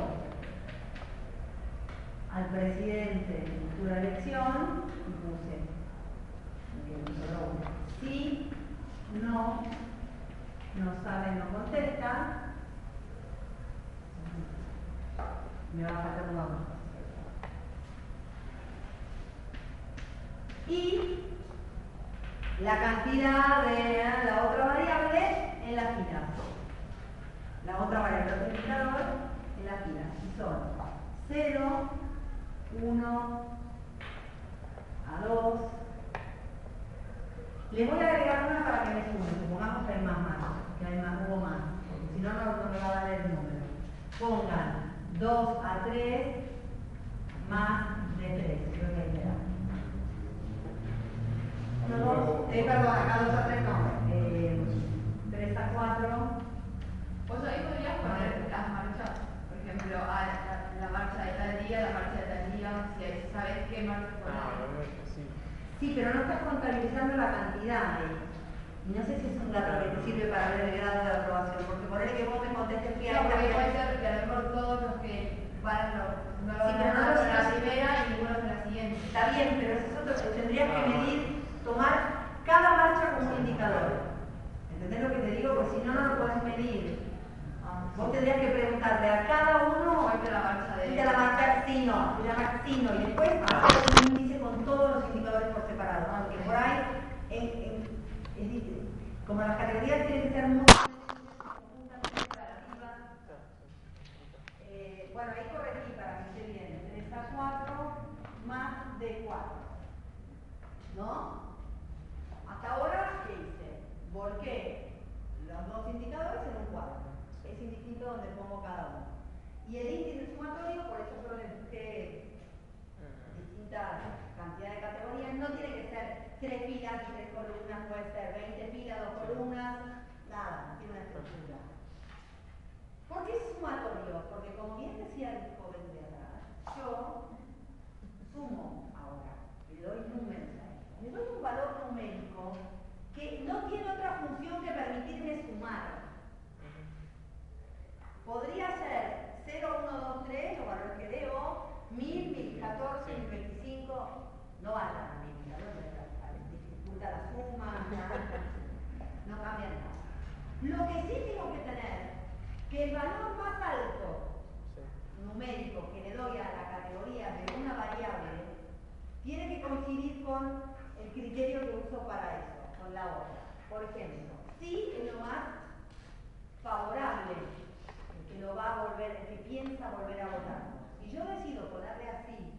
al presidente en futura elección y puse eh, solo uno. sí, no, no sabe, no contesta. Me va a faltar un nombre. Y la cantidad de la otra variable en la fila. La otra variable, el otro indicador en la fila. Y son 0, 1, a 2. Les voy a agregar una para que me sumen. Supongamos que hay más más, que hay más, hubo más. Porque si no, no, no me va a dar el número. Pongan 2 a 3 más de 3. Creo que ahí me da. No, dos, eh, perdón, acá 2 a 3 no. Eh, 3 a 4. Vos ahí podrías poner las marchas, por ejemplo, a la, la de la marcha de si sabes qué marcha Ah, poner. bueno, sí. Sí, pero no estás contabilizando la cantidad. eh. Y no sé si es un dato que te sirve para ver el grado de aprobación, porque ponerle que vos me contestes que No, hay porque puede una- ser que a lo mejor todos los que van no, no lo Sí, van pero a no la primera y ninguno con la siguiente. Está bien, pero eso es otro, tendrías que Ah. medir, tomar cada marcha como un indicador. ¿Entendés lo que te digo? Porque si no, no lo puedes medir. Ah, Vos tendrías que preguntarle a cada uno es la marcha de- de la marcha sí, no, de la marcha sí, no, y después hacer un índice con todos los indicadores por separado, aunque por ahí, es como las categorías tienen que ser muy eh, bueno, ahí corregí para que esté bien, 3 a 4 más de 4, ¿no? Hasta ahora, ¿qué hice? Volqué los dos indicadores en un cuadro. Es indistinto donde pongo cada uno. Y el índice sumatorio, por eso yo le busqué distintas cantidades de categorías. No tiene que ser tres filas y tres columnas, puede ser 20 filas, dos columnas, nada, tiene una estructura. ¿Por qué es sumatorio? Porque como bien decía el joven de atrás, yo sumo ahora, le doy números a esto. Le doy un valor numérico que no tiene otra función que permitirme sumar. Podría ser 0, 1, 2, 3, los valores que debo, 1000, 1014, 1025, no van a 1000, dificulta la suma, (laughs) no cambia nada. Lo que sí tengo que tener, que el valor más alto numérico que le doy a la categoría de una variable tiene que coincidir con el criterio que uso para eso, con la otra. Por ejemplo, si es lo más favorable, lo va a volver, el que piensa volver a votar. Si yo decido ponerle así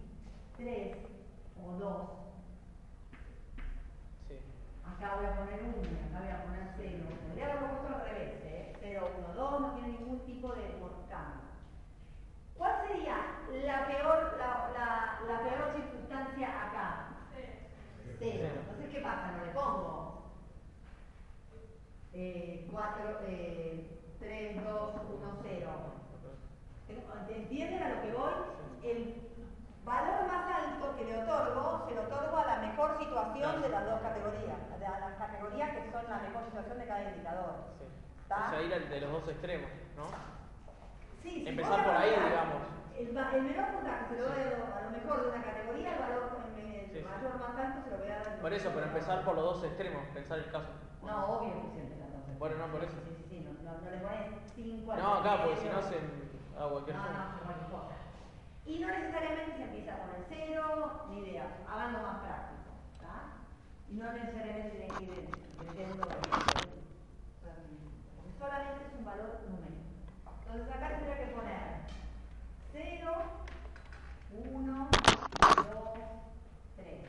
3 o 2, Sí. acá voy a poner 1 y acá voy a poner 0, podría haberlo puesto al revés, ¿eh? 0, 1, 2, no tiene ningún tipo de cambio. ¿Cuál sería la peor, la, la, la peor circunstancia acá? Cero. Cero. Entonces, ¿qué pasa? No le pongo 4, 3, 2, 1, 0. ¿Entienden a lo que voy? El valor más alto que le otorgo, se lo otorgo a la mejor situación de las dos categorías, a las categorías que son la mejor situación de cada indicador. Sí. ¿Está? O sea, ir de los dos extremos, ¿no? Sí, si Empezar por ahí, digamos. El, el menor puntaje se lo doy a lo mejor de una categoría, el valor el, el Sí, sí. mayor más alto se lo voy a dar. Por eso, pero empezar por los dos extremos, pensar el caso. No, obvio que siempre las dos. Bueno, no, por eso. No, no, le pones 5 No, acá, porque si no se hago cualquier No, cosa. no, cualquier cosa. Y no necesariamente se empieza con el cero, ni idea, háganlo más práctico. ¿tá? Y no necesariamente tiene que ir otro. Solamente es un valor numérico. Entonces acá tendría que poner 0, 1, 2, 3.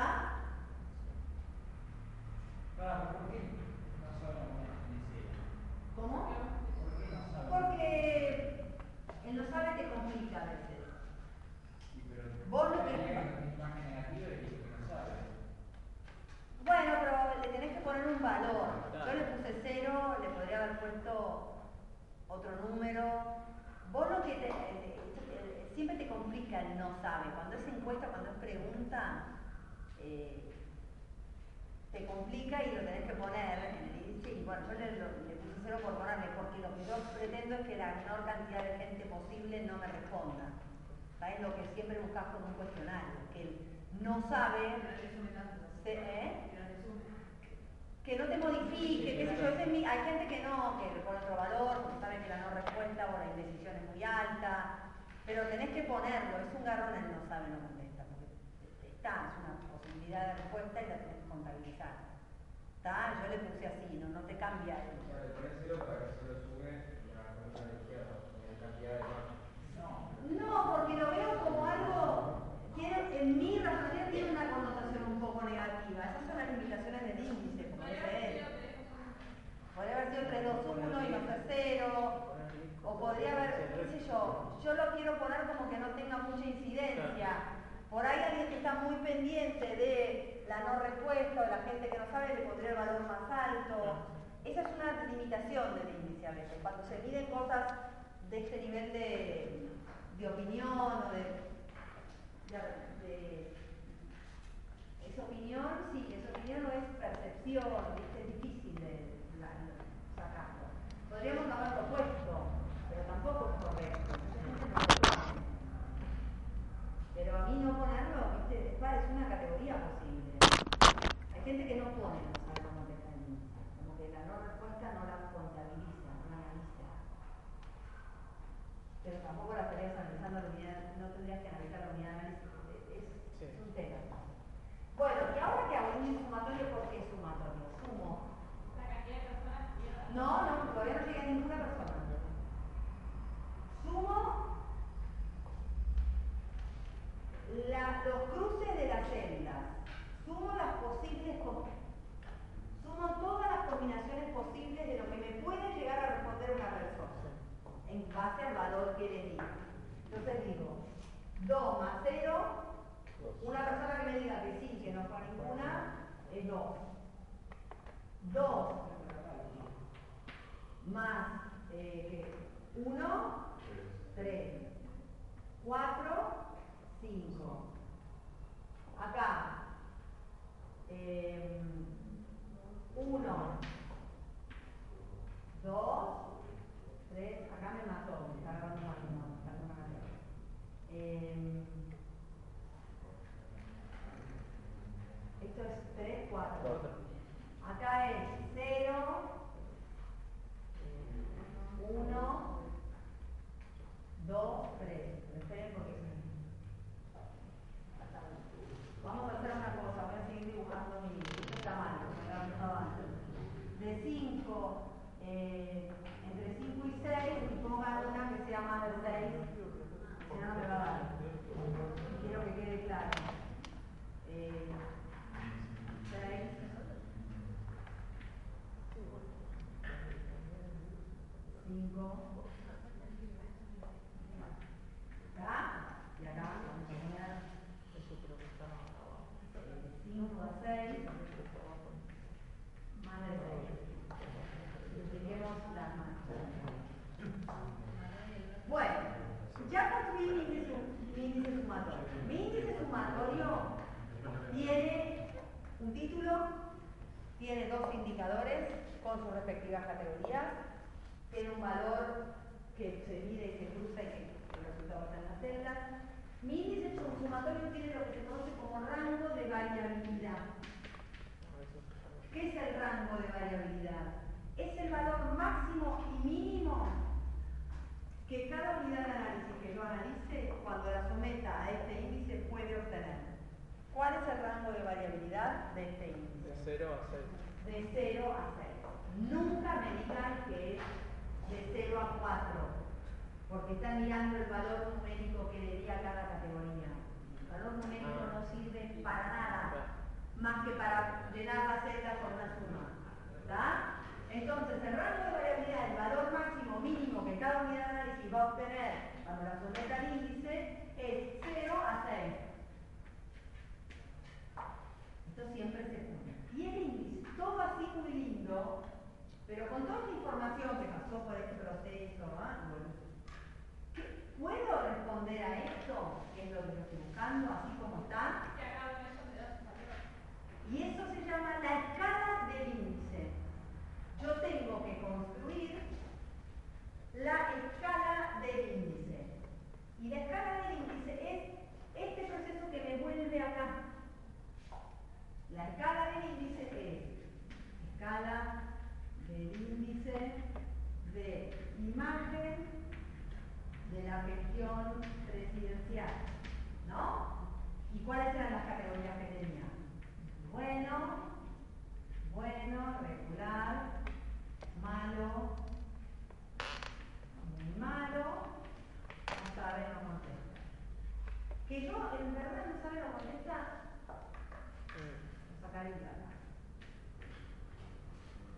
¿Está? ¿Cómo? Porque en lo sabe te complica a veces. Vos lo que... Bueno, pero le tenés que poner un valor. Yo le puse cero, le podría haber puesto otro número. Vos lo que te, siempre te complica el no sabe. Cuando es encuesta, cuando es pregunta, eh, te complica y lo tenés que poner en el índice. Y bueno, yo le, le puse cero por ponerle, porque lo que yo pretendo es que la menor cantidad de gente posible no me responda. ¿Sabes? Lo que siempre buscas con un cuestionario, que no sabe. se- ¿eh? que no te modifique, qué sé yo, ese es mi- hay gente que no, que le pone otro valor, porque sabe que la no respuesta o la indecisión es muy alta, pero tenés que ponerlo, es un garrón el no sabe, no contesta, porque está, es una posibilidad de respuesta y la tenés que contabilizar. Está, yo le puse así, no, no te cambia el... No, porque lo veo como algo, tiene, en mi razonamiento tiene una connotación un poco negativa. Esas son las limitaciones del índice, como dice él. Podría haber sido 3, 2, 1 y no ser 0. O podría haber, qué sé yo, yo lo quiero poner como que no tenga mucha incidencia. Por ahí alguien que está muy pendiente de la no respuesta de la gente que no sabe le pondría el valor más alto. Esa es una limitación del índice a veces. Cuando se miden cosas de este nivel de, de opinión o de- tiene dos indicadores con sus respectivas categorías, tiene un valor que se mide y se cruza y que el resultado está en las celdas. Mi índice sumatorio tiene lo que se conoce como rango de variabilidad. ¿Qué es el rango de variabilidad? Es el valor máximo y mínimo que cada unidad de análisis que yo analice, cuando la someta a este índice, puede obtener. ¿Cuál es el rango de variabilidad de este índice? 0 a 6. De 0 a 6. Nunca me digan que es de 0 a 4, porque están mirando el valor numérico que le di a cada categoría. El valor numérico no sirve para nada, más que para llenar la celda con una suma. ¿Está? Entonces, el rango de variabilidad, el valor máximo mínimo que cada unidad de análisis va a obtener cuando la someta al índice, es 0 a 6. Esto siempre se cumple. Índice, todo así muy lindo, pero con toda esta información que pasó por este proceso, ¿ah? Bueno, ¿qué- ¿puedo responder a esto? Que es lo que yo estoy buscando, así como está. Y eso se llama la escala del índice. Yo tengo que construir la escala del índice. Y la escala del índice es este proceso que me vuelve acá. La escala del índice es escala del índice de imagen de la gestión presidencial. ¿No? ¿Y cuáles eran las categorías que tenía? Bueno, bueno, regular, malo, muy malo, no sabe, no contesta. Que yo en verdad no sabe, no contesta,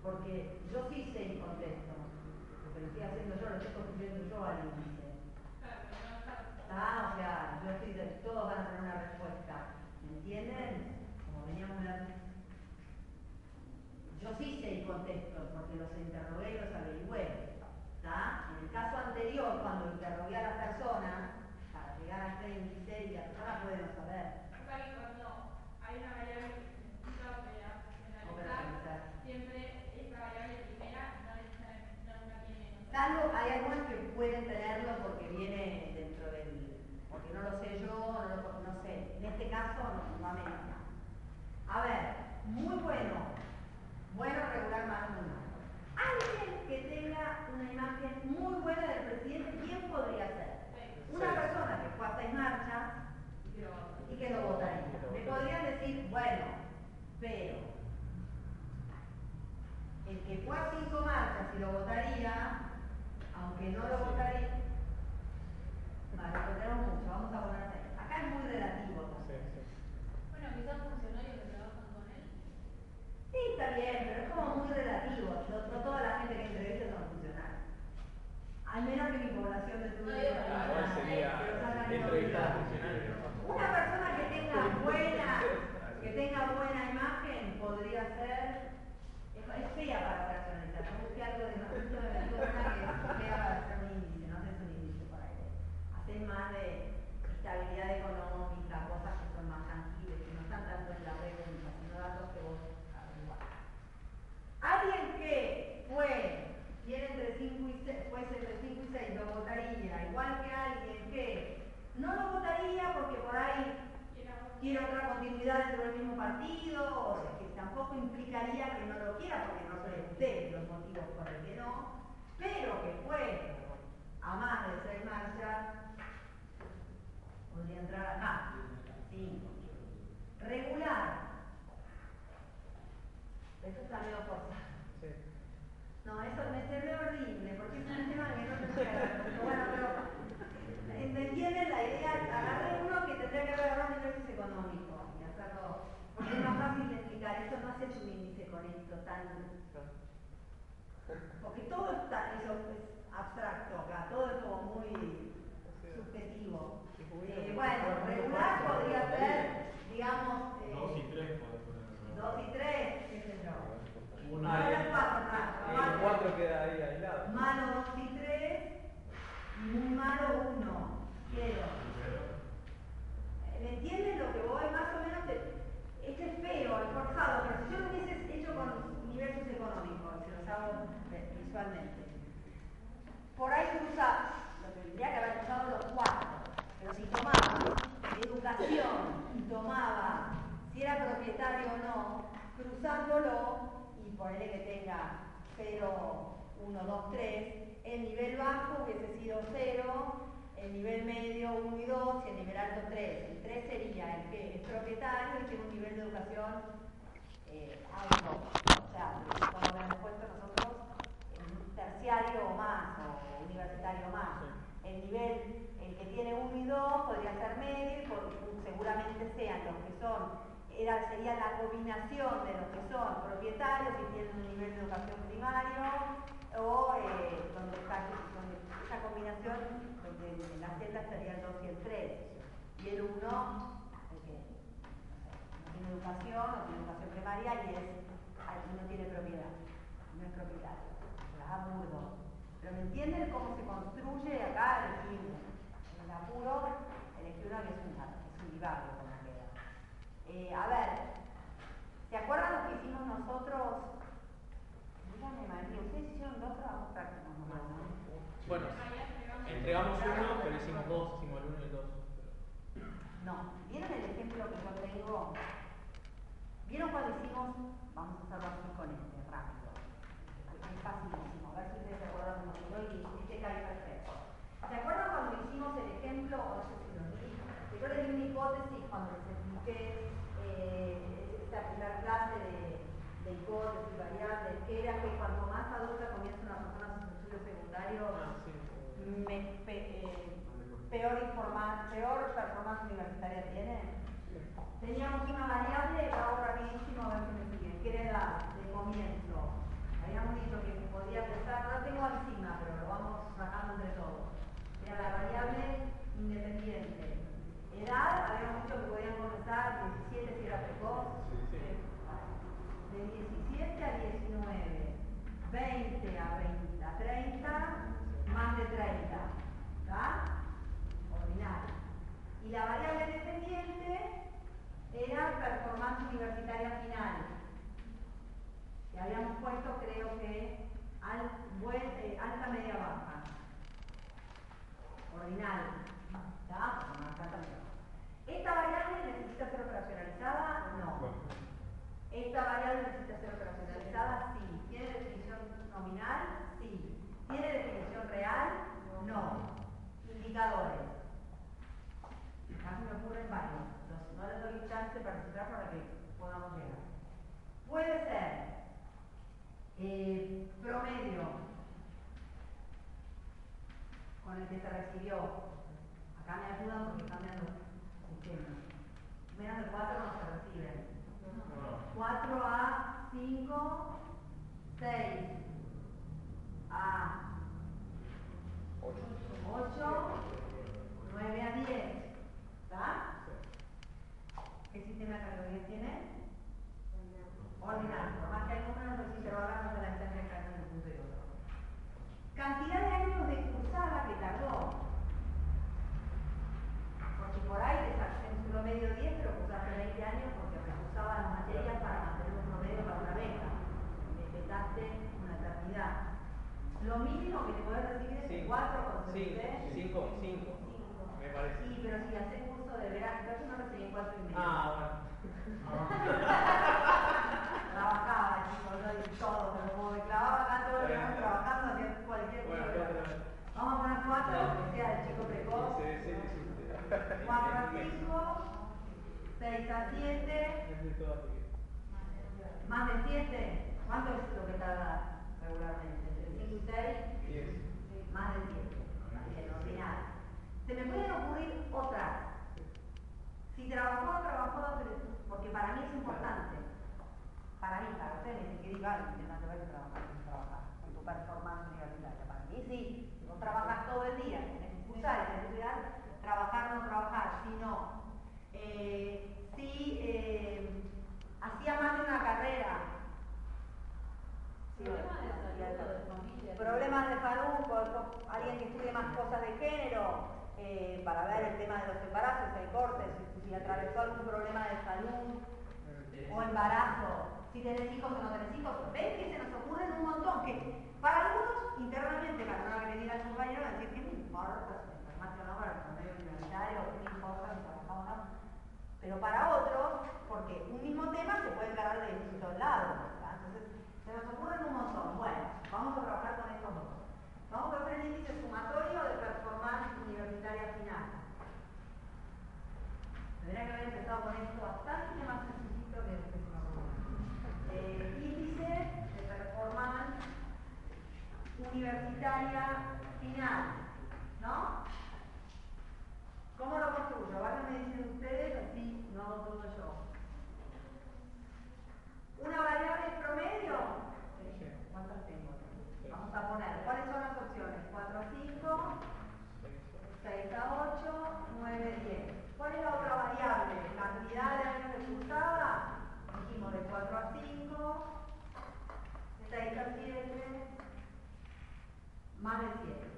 Porque yo sí sé y contesto. Lo que estoy haciendo yo, lo estoy construyendo yo al índice. Ah, o sea, yo estoy de, todos van a tener una respuesta. ¿Me entienden? Como veníamos hablando. Yo sí sé y contesto, porque los interrogué y los averigüé. ¿Está? En el caso anterior, cuando interrogué a la persona, para llegar a este índice, y la persona puede no saber. hay una variable que se necesita operacionalizar, Operacionalizar. Siempre esta variable primera no necesariamente nunca tiene. Salvo, hay algunas que pueden tenerlo porque viene dentro del. porque no lo sé yo, no, lo, no sé. En este caso no, no amerita. A ver, muy bueno. Bueno regular más uno. Alguien que tenga una imagen muy buena del presidente, ¿quién podría ser? Una Sí. persona que fue a seis marchas y que lo votaría. Me podrían decir, bueno, pero el que fue a cinco marchas y lo votaría, aunque no lo votaría, vale, lo tenemos mucho, vamos a poner seis. Acá es muy relativo. ¿no? Sí, sí. Bueno, quizás funcionarios que trabajan con él. Sí, está bien, pero es como muy relativo. No, no toda la gente que entrevista son funcionarios. Al menos que mi población de tu No, digo, Ah, igual sería entrevistar a funcionarios. Una persona que tenga buena, que tenga buena imagen podría ser, es, es fea para personalizar, no busqué algo de no justo me metió una que es fea para hacer un índice, no haces un índice para él. Haces más de estabilidad económica, cosas que son más tangibles, que no están tanto en la pregunta, sino datos que vos averiguás. Alguien que fue, tiene entre 5 y 6, fuese entre 5 y 6, lo votaría, igual que alguien que no lo votaría porque por ahí quiere otra continuidad dentro del mismo partido, o sea, que tampoco implicaría que no lo quiera porque no pregunté los motivos por el que no, pero que fue a más de seis marchas, podría entrar acá. Cinco. Regular. Esto está medio forzado. Sí. No, eso me se ve horrible, porque es un tema que no se puede. Bueno, pero ¿me entienden la idea? Agarré uno que tendría que haber agarrado niveles económicos y hacerlo, porque es más fácil de explicar, eso no hace un índice con esto tan... Porque todo está, eso es abstracto acá, todo es como muy subjetivo. Eh, bueno, regular podría ser, digamos... eh, Dos y tres. Dos y tres, qué sé yo. Uno Ahora y- el cuatro, claro. el 4 queda ahí aislado. Malo 2 y 3 y muy malo 1. Quiero. ¿Me entienden lo que voy? Más o menos, te- este es feo, es forzado, pero si yo lo hubiese hecho con niveles económicos, se los hago visualmente. Por ahí usa, lo que tendría que haber usado los cuatro, pero si tomaba educación tomaba si era propietario o no, cruzándolo y ponerle que tenga 0, 1, 2, 3, el nivel bajo hubiese sido 0, el nivel medio 1 y 2 y el nivel alto 3. El 3 sería el que es propietario y tiene un nivel de educación eh, alto. O sea, cuando nosotros en terciario o más, o universitario o más. El nivel, el que tiene 1 y 2 podría ser medio y por- seguramente sean los que son era, sería la combinación de los que son propietarios y tienen un nivel de educación primario o eh, donde está donde esa combinación donde en la celda estaría el 2 y el 3 y el 1 el que no tiene educación no tiene educación primaria y es no tiene propiedad es aburdo pero me entienden cómo se construye acá elegí uno en el apuro uno que es un, es un divario como queda eh, a ver, ¿Se acuerdan lo que hicimos nosotros? Díganme, María, ustedes hicieron dos trabajos prácticos nomás, ¿no? Bueno, entregamos uno, pero hicimos dos, hicimos el uno y el dos. No, ¿vieron el ejemplo que yo tengo? ¿Vieron cuando hicimos? Vamos a hacerlo así con este, rápido. Es facilísimo, a ver si ustedes se acuerdan cómo quedó y este cae perfecto. ¿Se acuerdan cuando hicimos el ejemplo, o no sé si lo que yo les di una hipótesis cuando les expliqué eh, esta primera clase de, de hipótesis variables, que era que cuanto más adulta comienza una persona sus estudios secundarios, Ah, sí. me- pe- eh, peor, informa- peor performance universitaria tiene? Teníamos una variable, la hago rapidísimo a ver si me siguen, que era edad de comienzo. Habíamos dicho que podía pensar, no la tengo encima, pero lo vamos sacando entre todos. Era la variable independiente. Edad, habíamos dicho que podían comenzar 17 si era precoz. Sí. De 17 a 19, 20 a 20, a 30, más de 30. ¿Está? Ordinario. Y la variable dependiente era performance universitaria final. Que habíamos puesto, creo que, eh, alta, media, baja. Ordinario. ¿Está? Media baja. ¿Esta variable necesita ser operacionalizada? No. ¿Esta variable necesita ser operacionalizada? Sí. ¿Tiene definición nominal? Sí. ¿Tiene definición real? No. Indicadores. Acá me ocurren varios. No les doy chance para citar para que podamos llegar. Puede ser eh, promedio con el que se recibió. Acá me ayudan porque cambian los sistemas. Menos de 4 no se reciben. 4 a 5, 6 a 8, 9 a 10. ¿Está? ¿Qué sistema de tiene? Ordinario. Por más que intervalos no se la están dejando en un punto y otro. Cantidad de años de cursada que tardó. Porque por ahí te sacaste en promedio 10, pero cursaste 20 años porque recursabas las materias para mantener un promedio para una beca. Respetaste una eternidad. Lo mínimo que te podés recibir es Cinco. 4 con Cinco, cinco, cinco. Me parece. Sí, pero si haces curso de verano, yo no recibí 4 y medio. Ah, (laughs) (laughs) Trabajaba, chicos, yo todo, pero como me clavaba acá todo el verano trabajando, hacía cualquier cosa. Vamos a poner 4, que sea el chico precoz. 4 a 5, 6 a 7, Es de todo así que- más de 7. ¿Cuánto es lo que tarda regularmente? ¿Entre 5 y 6? Diez. Más de 7. Bien, ordinario. Se me pueden ocurrir otras. Si trabajó trabajó, porque para mí es importante. Para mí, para ustedes que diga algo, que no te vayas a trabajar, que trabajar con tu performance universitaria. Para mí sí, si vos trabajas todo el día, tenés que cursar, tenés que estudiar, trabajar o no trabajar, si no. Eh, si eh, hacía más de una carrera, Sí, Problemas de salud, de familia. Problemas de salud, por- por alguien que estudie más cosas de género, eh, para ver el tema de los embarazos, el corte, si, si atravesó algún problema de salud o embarazo, si tenés hijos o no tenés hijos, ven que se nos ocurren un montón, que para algunos internamente, para no agredir al compañero, van a decir que me importa si te enfermaste o no para el promedio universitario, me importa si trabajaba o no. Pero para otros, porque un mismo tema se puede encarar de distintos lados, ¿verdad? Entonces, se nos ocurren un montón. Bueno, vamos a trabajar con estos dos. Vamos a hacer el índice sumatorio de performance universitaria final. Tendría que haber empezado con esto bastante más sencillito que el que se me ocurrió. Eh, índice de performance universitaria final. ¿No? ¿Cómo lo construyo? Ahora me dicen ustedes, así no hago todo yo. ¿Una variable promedio? ¿Cuántas tengo? Vamos a poner, ¿cuáles son las opciones? 4 a 5, 6 a 8, 9 a 10. ¿Cuál es la otra variable? ¿Cantidad de años de cursada? Dijimos de 4 a 5, 6 a 7, más de 7.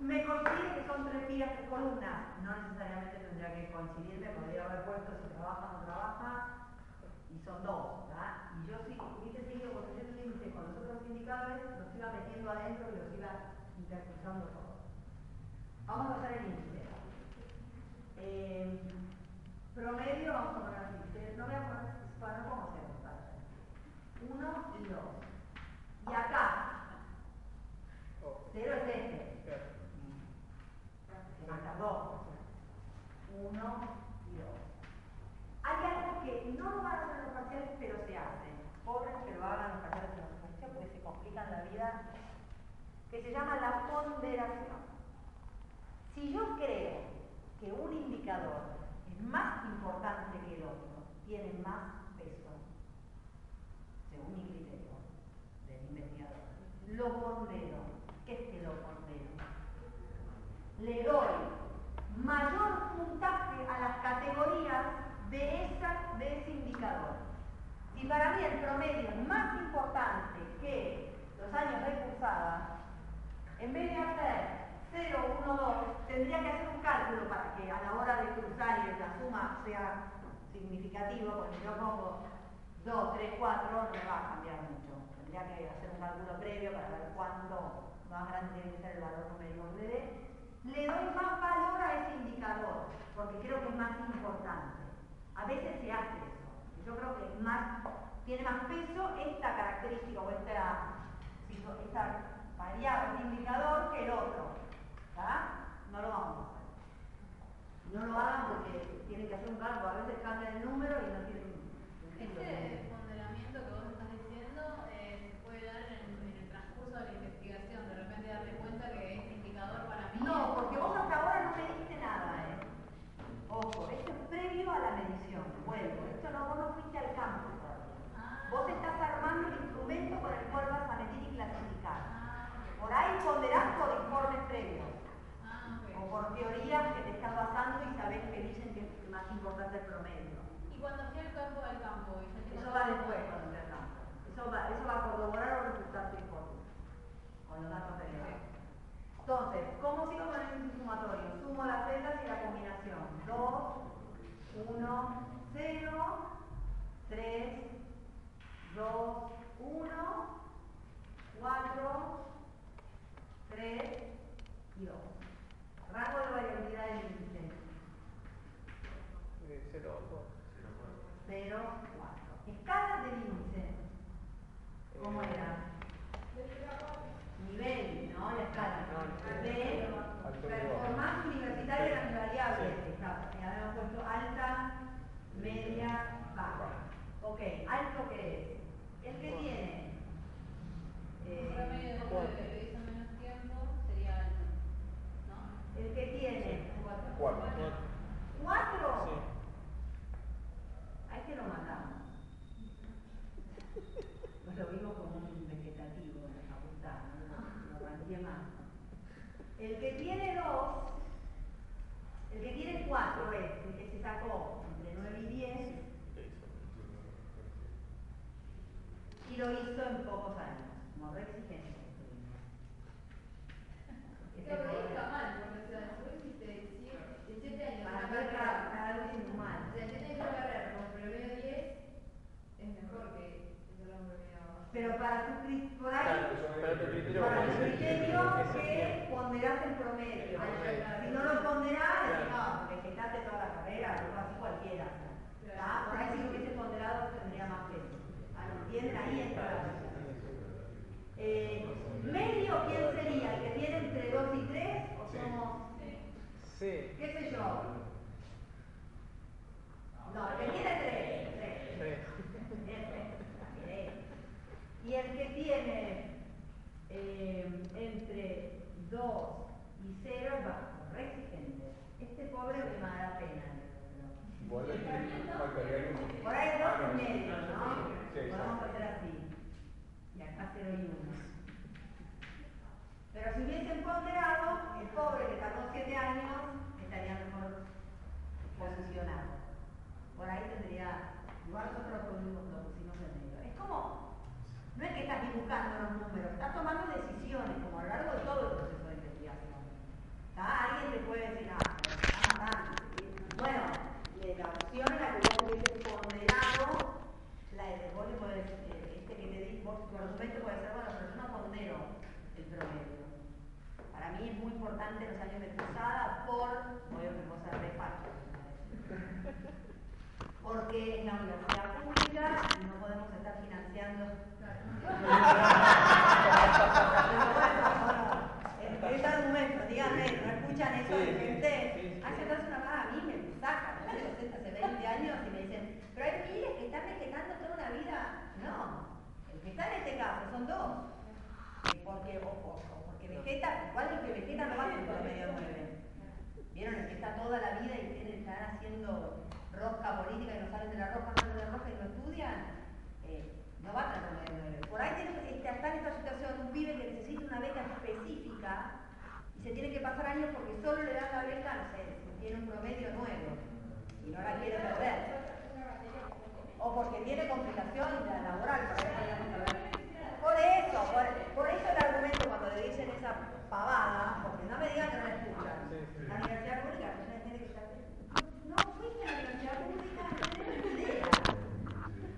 Me coincide que son tres días de columna. No necesariamente tendría que coincidirme, podría haber puesto si trabaja o no trabaja. Y son dos, ¿verdad? Y yo si hubiese seguido construyendo un índice con los otros indicadores, los iba metiendo adentro y los iba intercruzando todos. Vamos a hacer el índice. Eh, promedio, vamos a poner así. No voy a poner, para no cómo hacemos. Uno y dos. Y acá, cero es este. Se marca dos. Uno y dos. Hay algo que no lo van a hacer los parciales, pero se hace. Pobres que lo hagan los parciales en los parciales porque se complican la vida, que se llama la ponderación. Si yo creo que un indicador es más importante que el otro, tiene más peso, según mi criterio del investigador, lo pondero. ¿Qué es que lo pondero? Le doy mayor puntaje a las categorías de, esa, de ese indicador. Si para mí el promedio más importante que los años de cursada, en vez de hacer 0, 1, 2, tendría que hacer un cálculo para que a la hora de cruzar y la suma sea significativo, porque si yo pongo 2, 3, 4, no va a cambiar mucho. Tendría que hacer un cálculo previo para ver cuánto más grande que ser el valor numérico que le. Le doy más valor a ese indicador, porque creo que es más importante. A veces se hace eso. Yo creo que más, tiene más peso esta característica o esta, esta variable, este indicador que el otro. No lo vamos a hacer. No lo hagan porque tienen que hacer un cálculo. A veces cambian el número y no tienen Este ponderamiento que vos estás diciendo eh, se puede dar en, el transcurso de la investigación. De repente darte cuenta que este indicador para mí. No, porque vos hasta ahora no mediste nada, ¿eh? Ojo, esto es previo a la medición. Vuelvo, esto no, vos no fuiste al campo todavía. Ah. Vos estás armando el instrumento con el cual vas a medir y clasificar. Ah, Por ahí ponderás por informes previos. ah, ok. O por teorías que te estás basando y sabés que dicen que es más importante el promedio. Y cuando fui al campo del campo, y ya te Eso pasó- va después cuando te campo. Eso va, eso va a corroborar o refutar tu hipótesis. Con los datos derivados. Entonces, ¿cómo sigo con el índice sumatorio? Sumo las celdas y la combinación. 2, 1, 0, 3, 2, 1, 4, 3 y 2. Rango de variabilidad del índice. Eh, cero, dos. 0, 4. Escala del índice. ¿Cómo era? Nivel, ¿no? La escala. De performance universitaria de las variables. Habíamos puesto alta, media, baja. Ok, alto que es. El que tiene. Un promedio de Eh, ¿no? el que tiene. Cuatro. Cuatro. ¿Cuatro? Sí. Ahí que lo matamos. Pues lo vimos como un vegetativo en la facultad, ¿no? Lo ranqué más. El que tiene dos, el que tiene cuatro es el que se sacó entre 9 y 10 y lo hizo en pocos años, como re exigente. Por ahí está mal, porque o sea, si vos hiciste 17 años Para ver vez es mal. o sea, tenés una carrera con promedio 10, es mejor que solo un promedio. Pero para tu pero criterio para tu criterio que ponderás el promedio. Si no lo ponderás, no, porque quitaste toda la carrera, lo así cualquiera. ¿Está? Por ahí si lo hubiese ponderado tendría más peso. Ah, ¿lo ¿Entienden? Ahí entra la. Eh, ¿Medio quién sería? ¿El que tiene entre 2 y 3? ¿O Sí. somos, Sí. qué sé yo? No, el que tiene 3. Tres. Y el que tiene eh, entre 2 y 0 es bajo, re exigente. Este pobre me da pena. Por ahí 2 y medio, ¿no? Sí, Podemos hacer así. Y acá 0 y 1. Pero si hubiesen ponderado, el pobre que tardó 7 años estaría mejor posicionado. Por ahí tendría, igual nosotros lo pusimos, en medio. Es como, no es que estás dibujando los números, estás tomando decisiones, como a lo largo de todo el proceso de investigación. ¿Está? Alguien te puede decir, ah, pero está. Bueno, la opción la que vos ponderado por supuesto puede ser bueno, pero yo no pondero el promedio. Para mí es muy importante los años de cruzada por, voy a cosa de facho, porque es la universidad pública y no podemos estar financiando. (laughs) Es argumento, díganme, no escuchan eso de gente. Hace una más a mí me saca, hace 20 años y me dicen, pero hay miles que están vegetando toda una vida. No, el que está en este caso son dos. Porque, o, porque vegeta, igual el que vegeta no va a ser medio nueve. ¿Vieron el que está toda la vida y tienen, están haciendo rosca política y no salen de la rosca, no salen de la rosca y no estudian? Eh, no va a tener medio nueve. Por ahí tiene, está en esta situación un pibe que necesita una beca específica y se tiene que pasar años porque solo le dan la beca, no sé, tiene un promedio nuevo y no la quiere perder. O porque tiene complicación laboral, por eso, por, por, eso el argumento cuando le dicen esa pavada, porque no me digan que no la escuchan. La universidad pública, tiene que estar. No fuiste a la universidad pública, no tenés idea.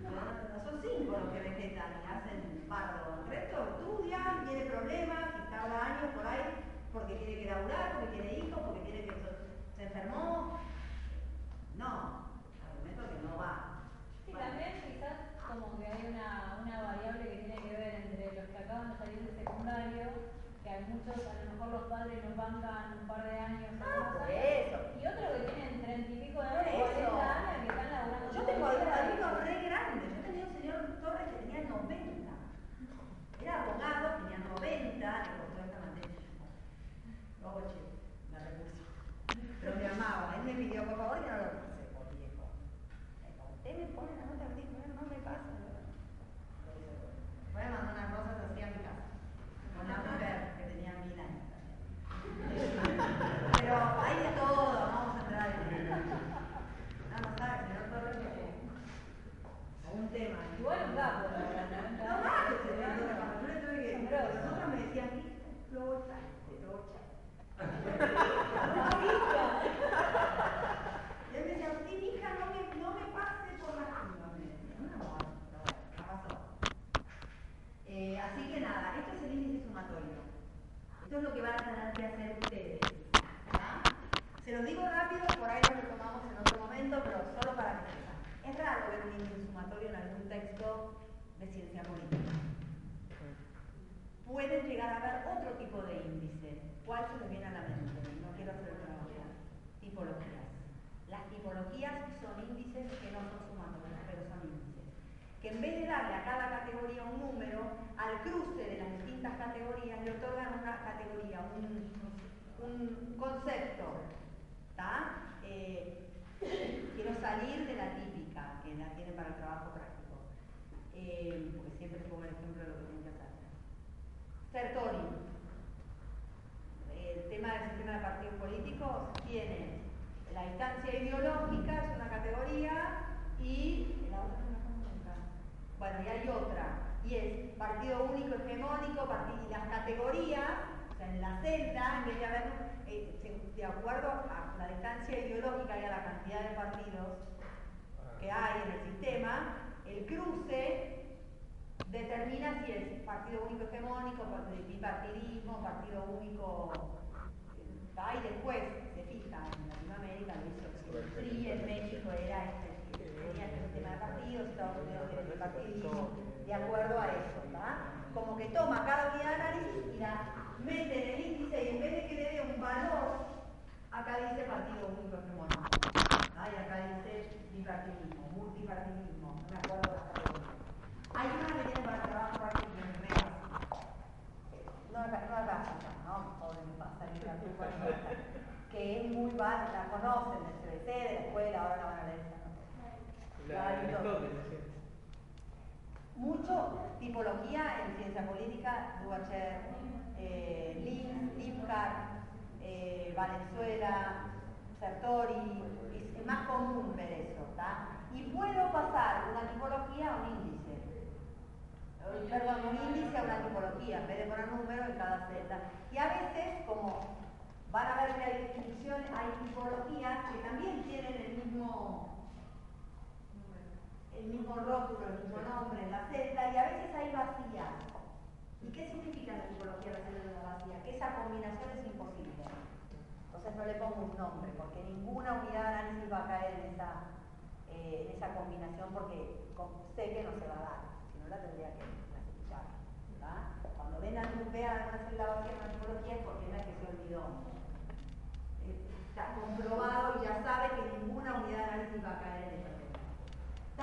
No, son cinco los que vegetan y hacen pardo. El resto estudian, tiene problemas, y tarda años por ahí, porque tiene que laburar, porque tiene hijos, porque tiene que se enfermó. No, argumento que no va. También quizás como que hay una, una variable que tiene que ver entre los que acaban de salir de secundario, que hay muchos, a lo mejor los padres nos bancan un par de años ah, por eso. y otros que tienen treinta y pico de años, cuarenta años que están laburando. Yo tengo alumnos re grandes, yo tenía un señor Torres que tenía 90. Era abogado, tenía 90, le costó esta materia. Che, la repuse. Pero me amaba, él me pidió por favor que no lo. Usted me pone la nota no me pasa. Voy a mandar unas rosas así a mi casa. Con la mujer que tenía mil años Pero hay de todo, vamos a entrar en Ah, no sabes, señor Torres, hay un tema. Igual un capo, No más que se ve yo le tuve que. Pero nosotros me decían, flocha, (laughs) flocha. Y él me decía, usted, hija, no me, no me pase por la Eh, así que nada, esto es el índice sumatorio. Esto es lo que van a tener que hacer ustedes. Se los digo rápido, por ahí lo retomamos en otro momento, pero solo para que sepan. Es raro ver un índice sumatorio en algún texto de ciencia política. Pueden llegar a ver otro tipo de índice. ¿Cuál se les viene a la mente? No quiero hacer trabajo. Tipologías. Las tipologías son índices que no son sumatorios, pero son índices que en vez de darle a cada categoría un número, al cruce de las distintas categorías le otorgan una categoría, un, concepto. Eh, quiero salir de la típica, que la tiene para el trabajo práctico, eh, porque siempre pongo el ejemplo de lo que tienen que hacer. Sertori, el tema del sistema de partidos políticos tiene la instancia ideológica, es una categoría, y la otra bueno, y hay otra, y es partido único hegemónico, y las categorías, o sea, en la celda, en vez de haber, eh, de acuerdo a la distancia ideológica y a la cantidad de partidos que hay en el sistema, el cruce determina si es partido único hegemónico, bipartidismo, partido único. Ahí después se fija en Latinoamérica, lo hizo el PRI, en México era este tenía el sistema de partidos, Estados Unidos tiene el partidismo, de acuerdo a eso, ¿verdad? Como que toma cada unidad de análisis y la mete en el índice y en vez de que le dé un valor, acá dice partido único hegemónico. Y acá dice bipartidismo, multipartidismo, no me acuerdo de las. Hay una que tiene para trabajo práctico en reglas. No, no acá, ¿no? Pobre me pasa, que es muy básica, la conocen del CBC, de la escuela, ahora la van a leer mucho tipología en ciencia política, Duacher, eh, Lin, eh, Valenzuela, Sartori, es, más común ver eso, ¿está? Y puedo pasar una tipología a un índice. Eh, perdón, un índice a una tipología, en vez de poner número en cada celda. Y a veces, como van a ver que hay distinciones, hay tipologías que también tienen el mismo el mismo rótulo, el mismo nombre la celda y a veces hay vacías. ¿Y qué significa la la celda de una vacía? Que esa combinación es imposible. Entonces no le pongo un nombre, porque ninguna unidad de análisis va a caer en esa, eh, en esa combinación porque sé que no se va a dar, si no la tendría que clasificar. Cuando ven a vean alguna celda vacía en la tipología es porque es que se olvidó. Eh, está comprobado y ya sabe que ninguna unidad de análisis va a caer.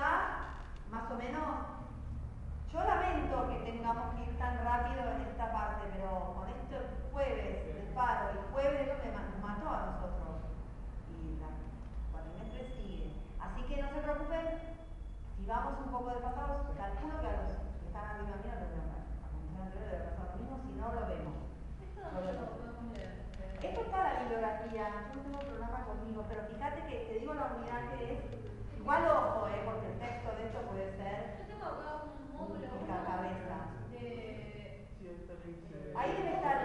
¿Está? Más o menos yo lamento que tengamos que ir tan rápido en esta parte, pero con este jueves del paro, el jueves lo que nos mató a nosotros. Y la cuatrimestre sigue. Así que no se preocupen, si vamos un poco de pasado, calculo que a los que están arriba mío lo veo a comisión anterior debe pasar lo mismo, si no lo vemos. Esto está la bibliografía, yo no tengo el programa conmigo, pero fíjate que te digo la unidad que es, igual ojo, eh, porque el texto de esto puede ser Yo tengo acá un módulo la cabeza. de Ahí debe estar,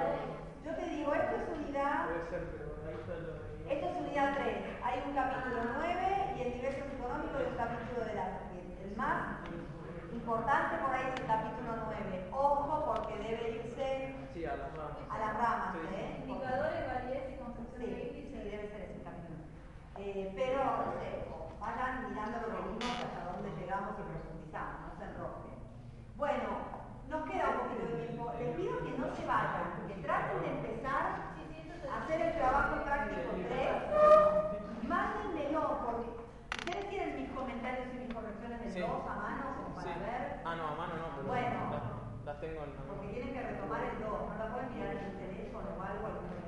yo te digo, esto es unidad, Puede ser, pero ahí está lo esto es unidad 3, hay un capítulo 9 y en diversos económicos hay un capítulo de la el más importante por ahí es el capítulo 9. Ojo porque debe irse Sí, a las ramas. a las ramas, Sí. ¿eh? indicadores, validez y construcción Sí, de sí, debe ser ese capítulo. Eh, pero, no sé, vayan mirando lo que vimos hasta dónde llegamos y profundizamos, no se enrojen. Bueno, nos queda un poquito de tiempo. Les pido que no se vayan, que traten de empezar a hacer el trabajo práctico 3. Mándenmelo, porque ustedes tienen mis comentarios y mis correcciones del Sí. 2 a mano, como para Sí. ver. Ah, no, a mano no, pero Bueno. las, las tengo en la Porque tienen que retomar el 2, no la pueden mirar en el teléfono o algo, algún grupo.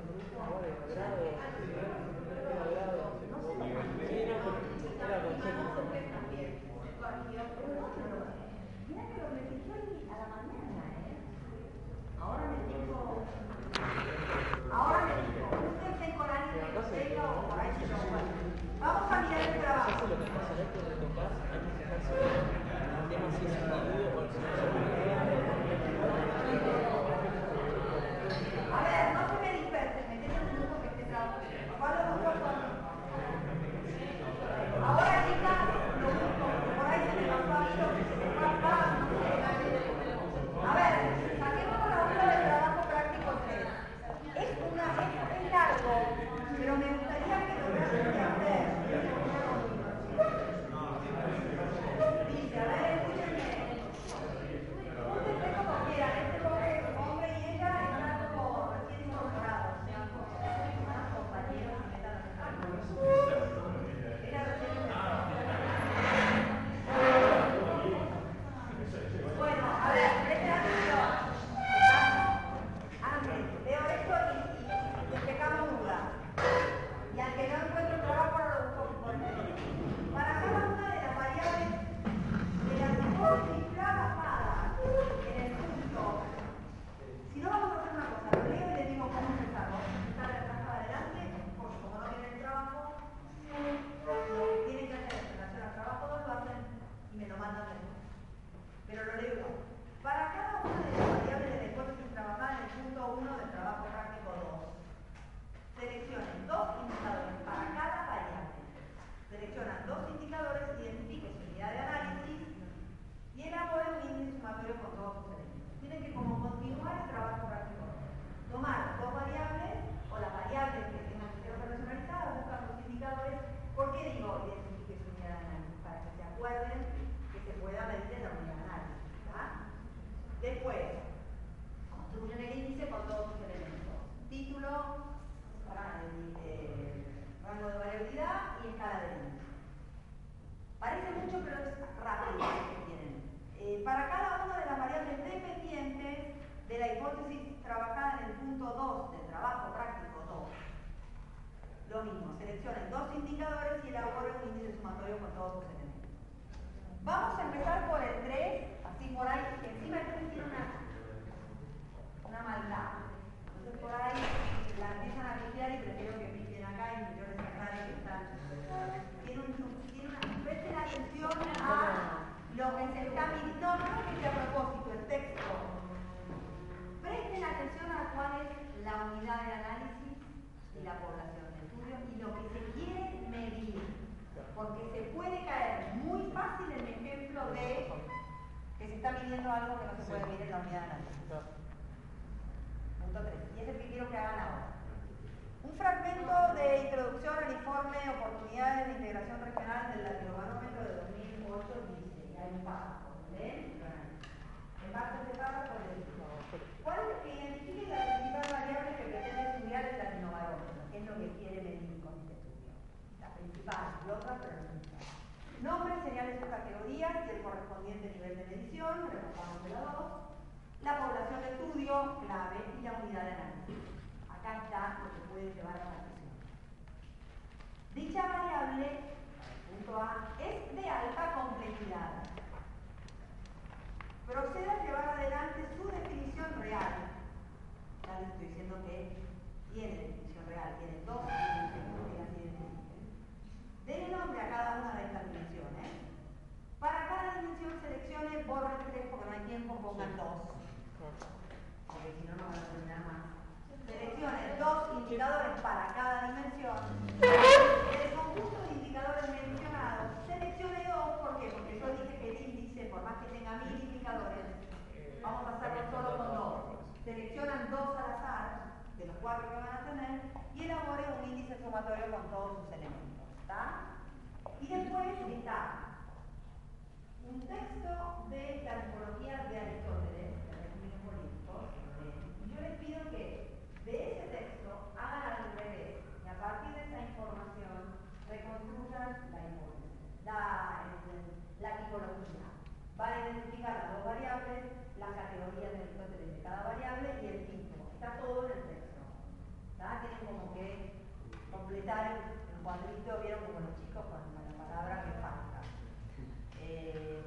Con todos sus elementos. Vamos a empezar por el 3, así por ahí, que encima el 3 tiene una, una maldad. Entonces por ahí la empiezan a limpiar y prefiero que piquen acá y yo les aclare que están. Tiene, un, tiene una. Presten atención a lo que se está midiendo. No, no que sea a propósito, el texto. Presten atención a cuál es la unidad de análisis y la población de estudio y lo que se quiere medir. Porque se puede caer muy fácil en ejemplo de que se está midiendo algo que no se puede medir en la unidad de análisis. Punto 3. Y es el que quiero que hagan ahora. Un fragmento de introducción al informe Oportunidades de Integración Regional del Latinobarómetro de 2008 dice, y hay un párrafo, ¿ven? En base a este párrafo le digo, ¿cuál es que identifique la principal variable que pretende estudiar el Latinobarómetro? ¿Qué es lo que quiere medir? Principal, y otra, principal. Nombre, señales o categorías y el correspondiente nivel de medición, repasamos de la 2. La población de estudio, clave, y la unidad de análisis. Acá está lo que puede llevar a la acción. Dicha variable, punto A, es de alta complejidad. Procede a llevar adelante su definición real. Ya les estoy diciendo que tiene definición real, tiene dos identifiquen. Dele nombre a cada una de estas dimensiones. Para cada dimensión seleccione, borren tres porque no hay tiempo, pongan dos. Porque si no, no van a terminar más. Seleccione dos indicadores para cada dimensión. Del conjunto de indicadores mencionados, seleccione dos, ¿por qué? Porque yo dije que el índice, por más que tenga mil indicadores, vamos a hacerlo solo con dos. Seleccionan dos al azar, de los cuatro que van a tener, y elabore un índice sumatorio con todos sus elementos. Y después está un texto de la tipología de Aristóteles, de Políticos, y yo les pido que de ese texto hagan al revés, y a partir de esa información reconstruyan la la, la tipología. Van a identificar las dos variables, las categorías de Aristóteles de cada variable y el tipo. Está todo en el texto. Tienen como que completar el cuadrito, vieron como los chicos con, la palabra que falta. (laughs) Eh,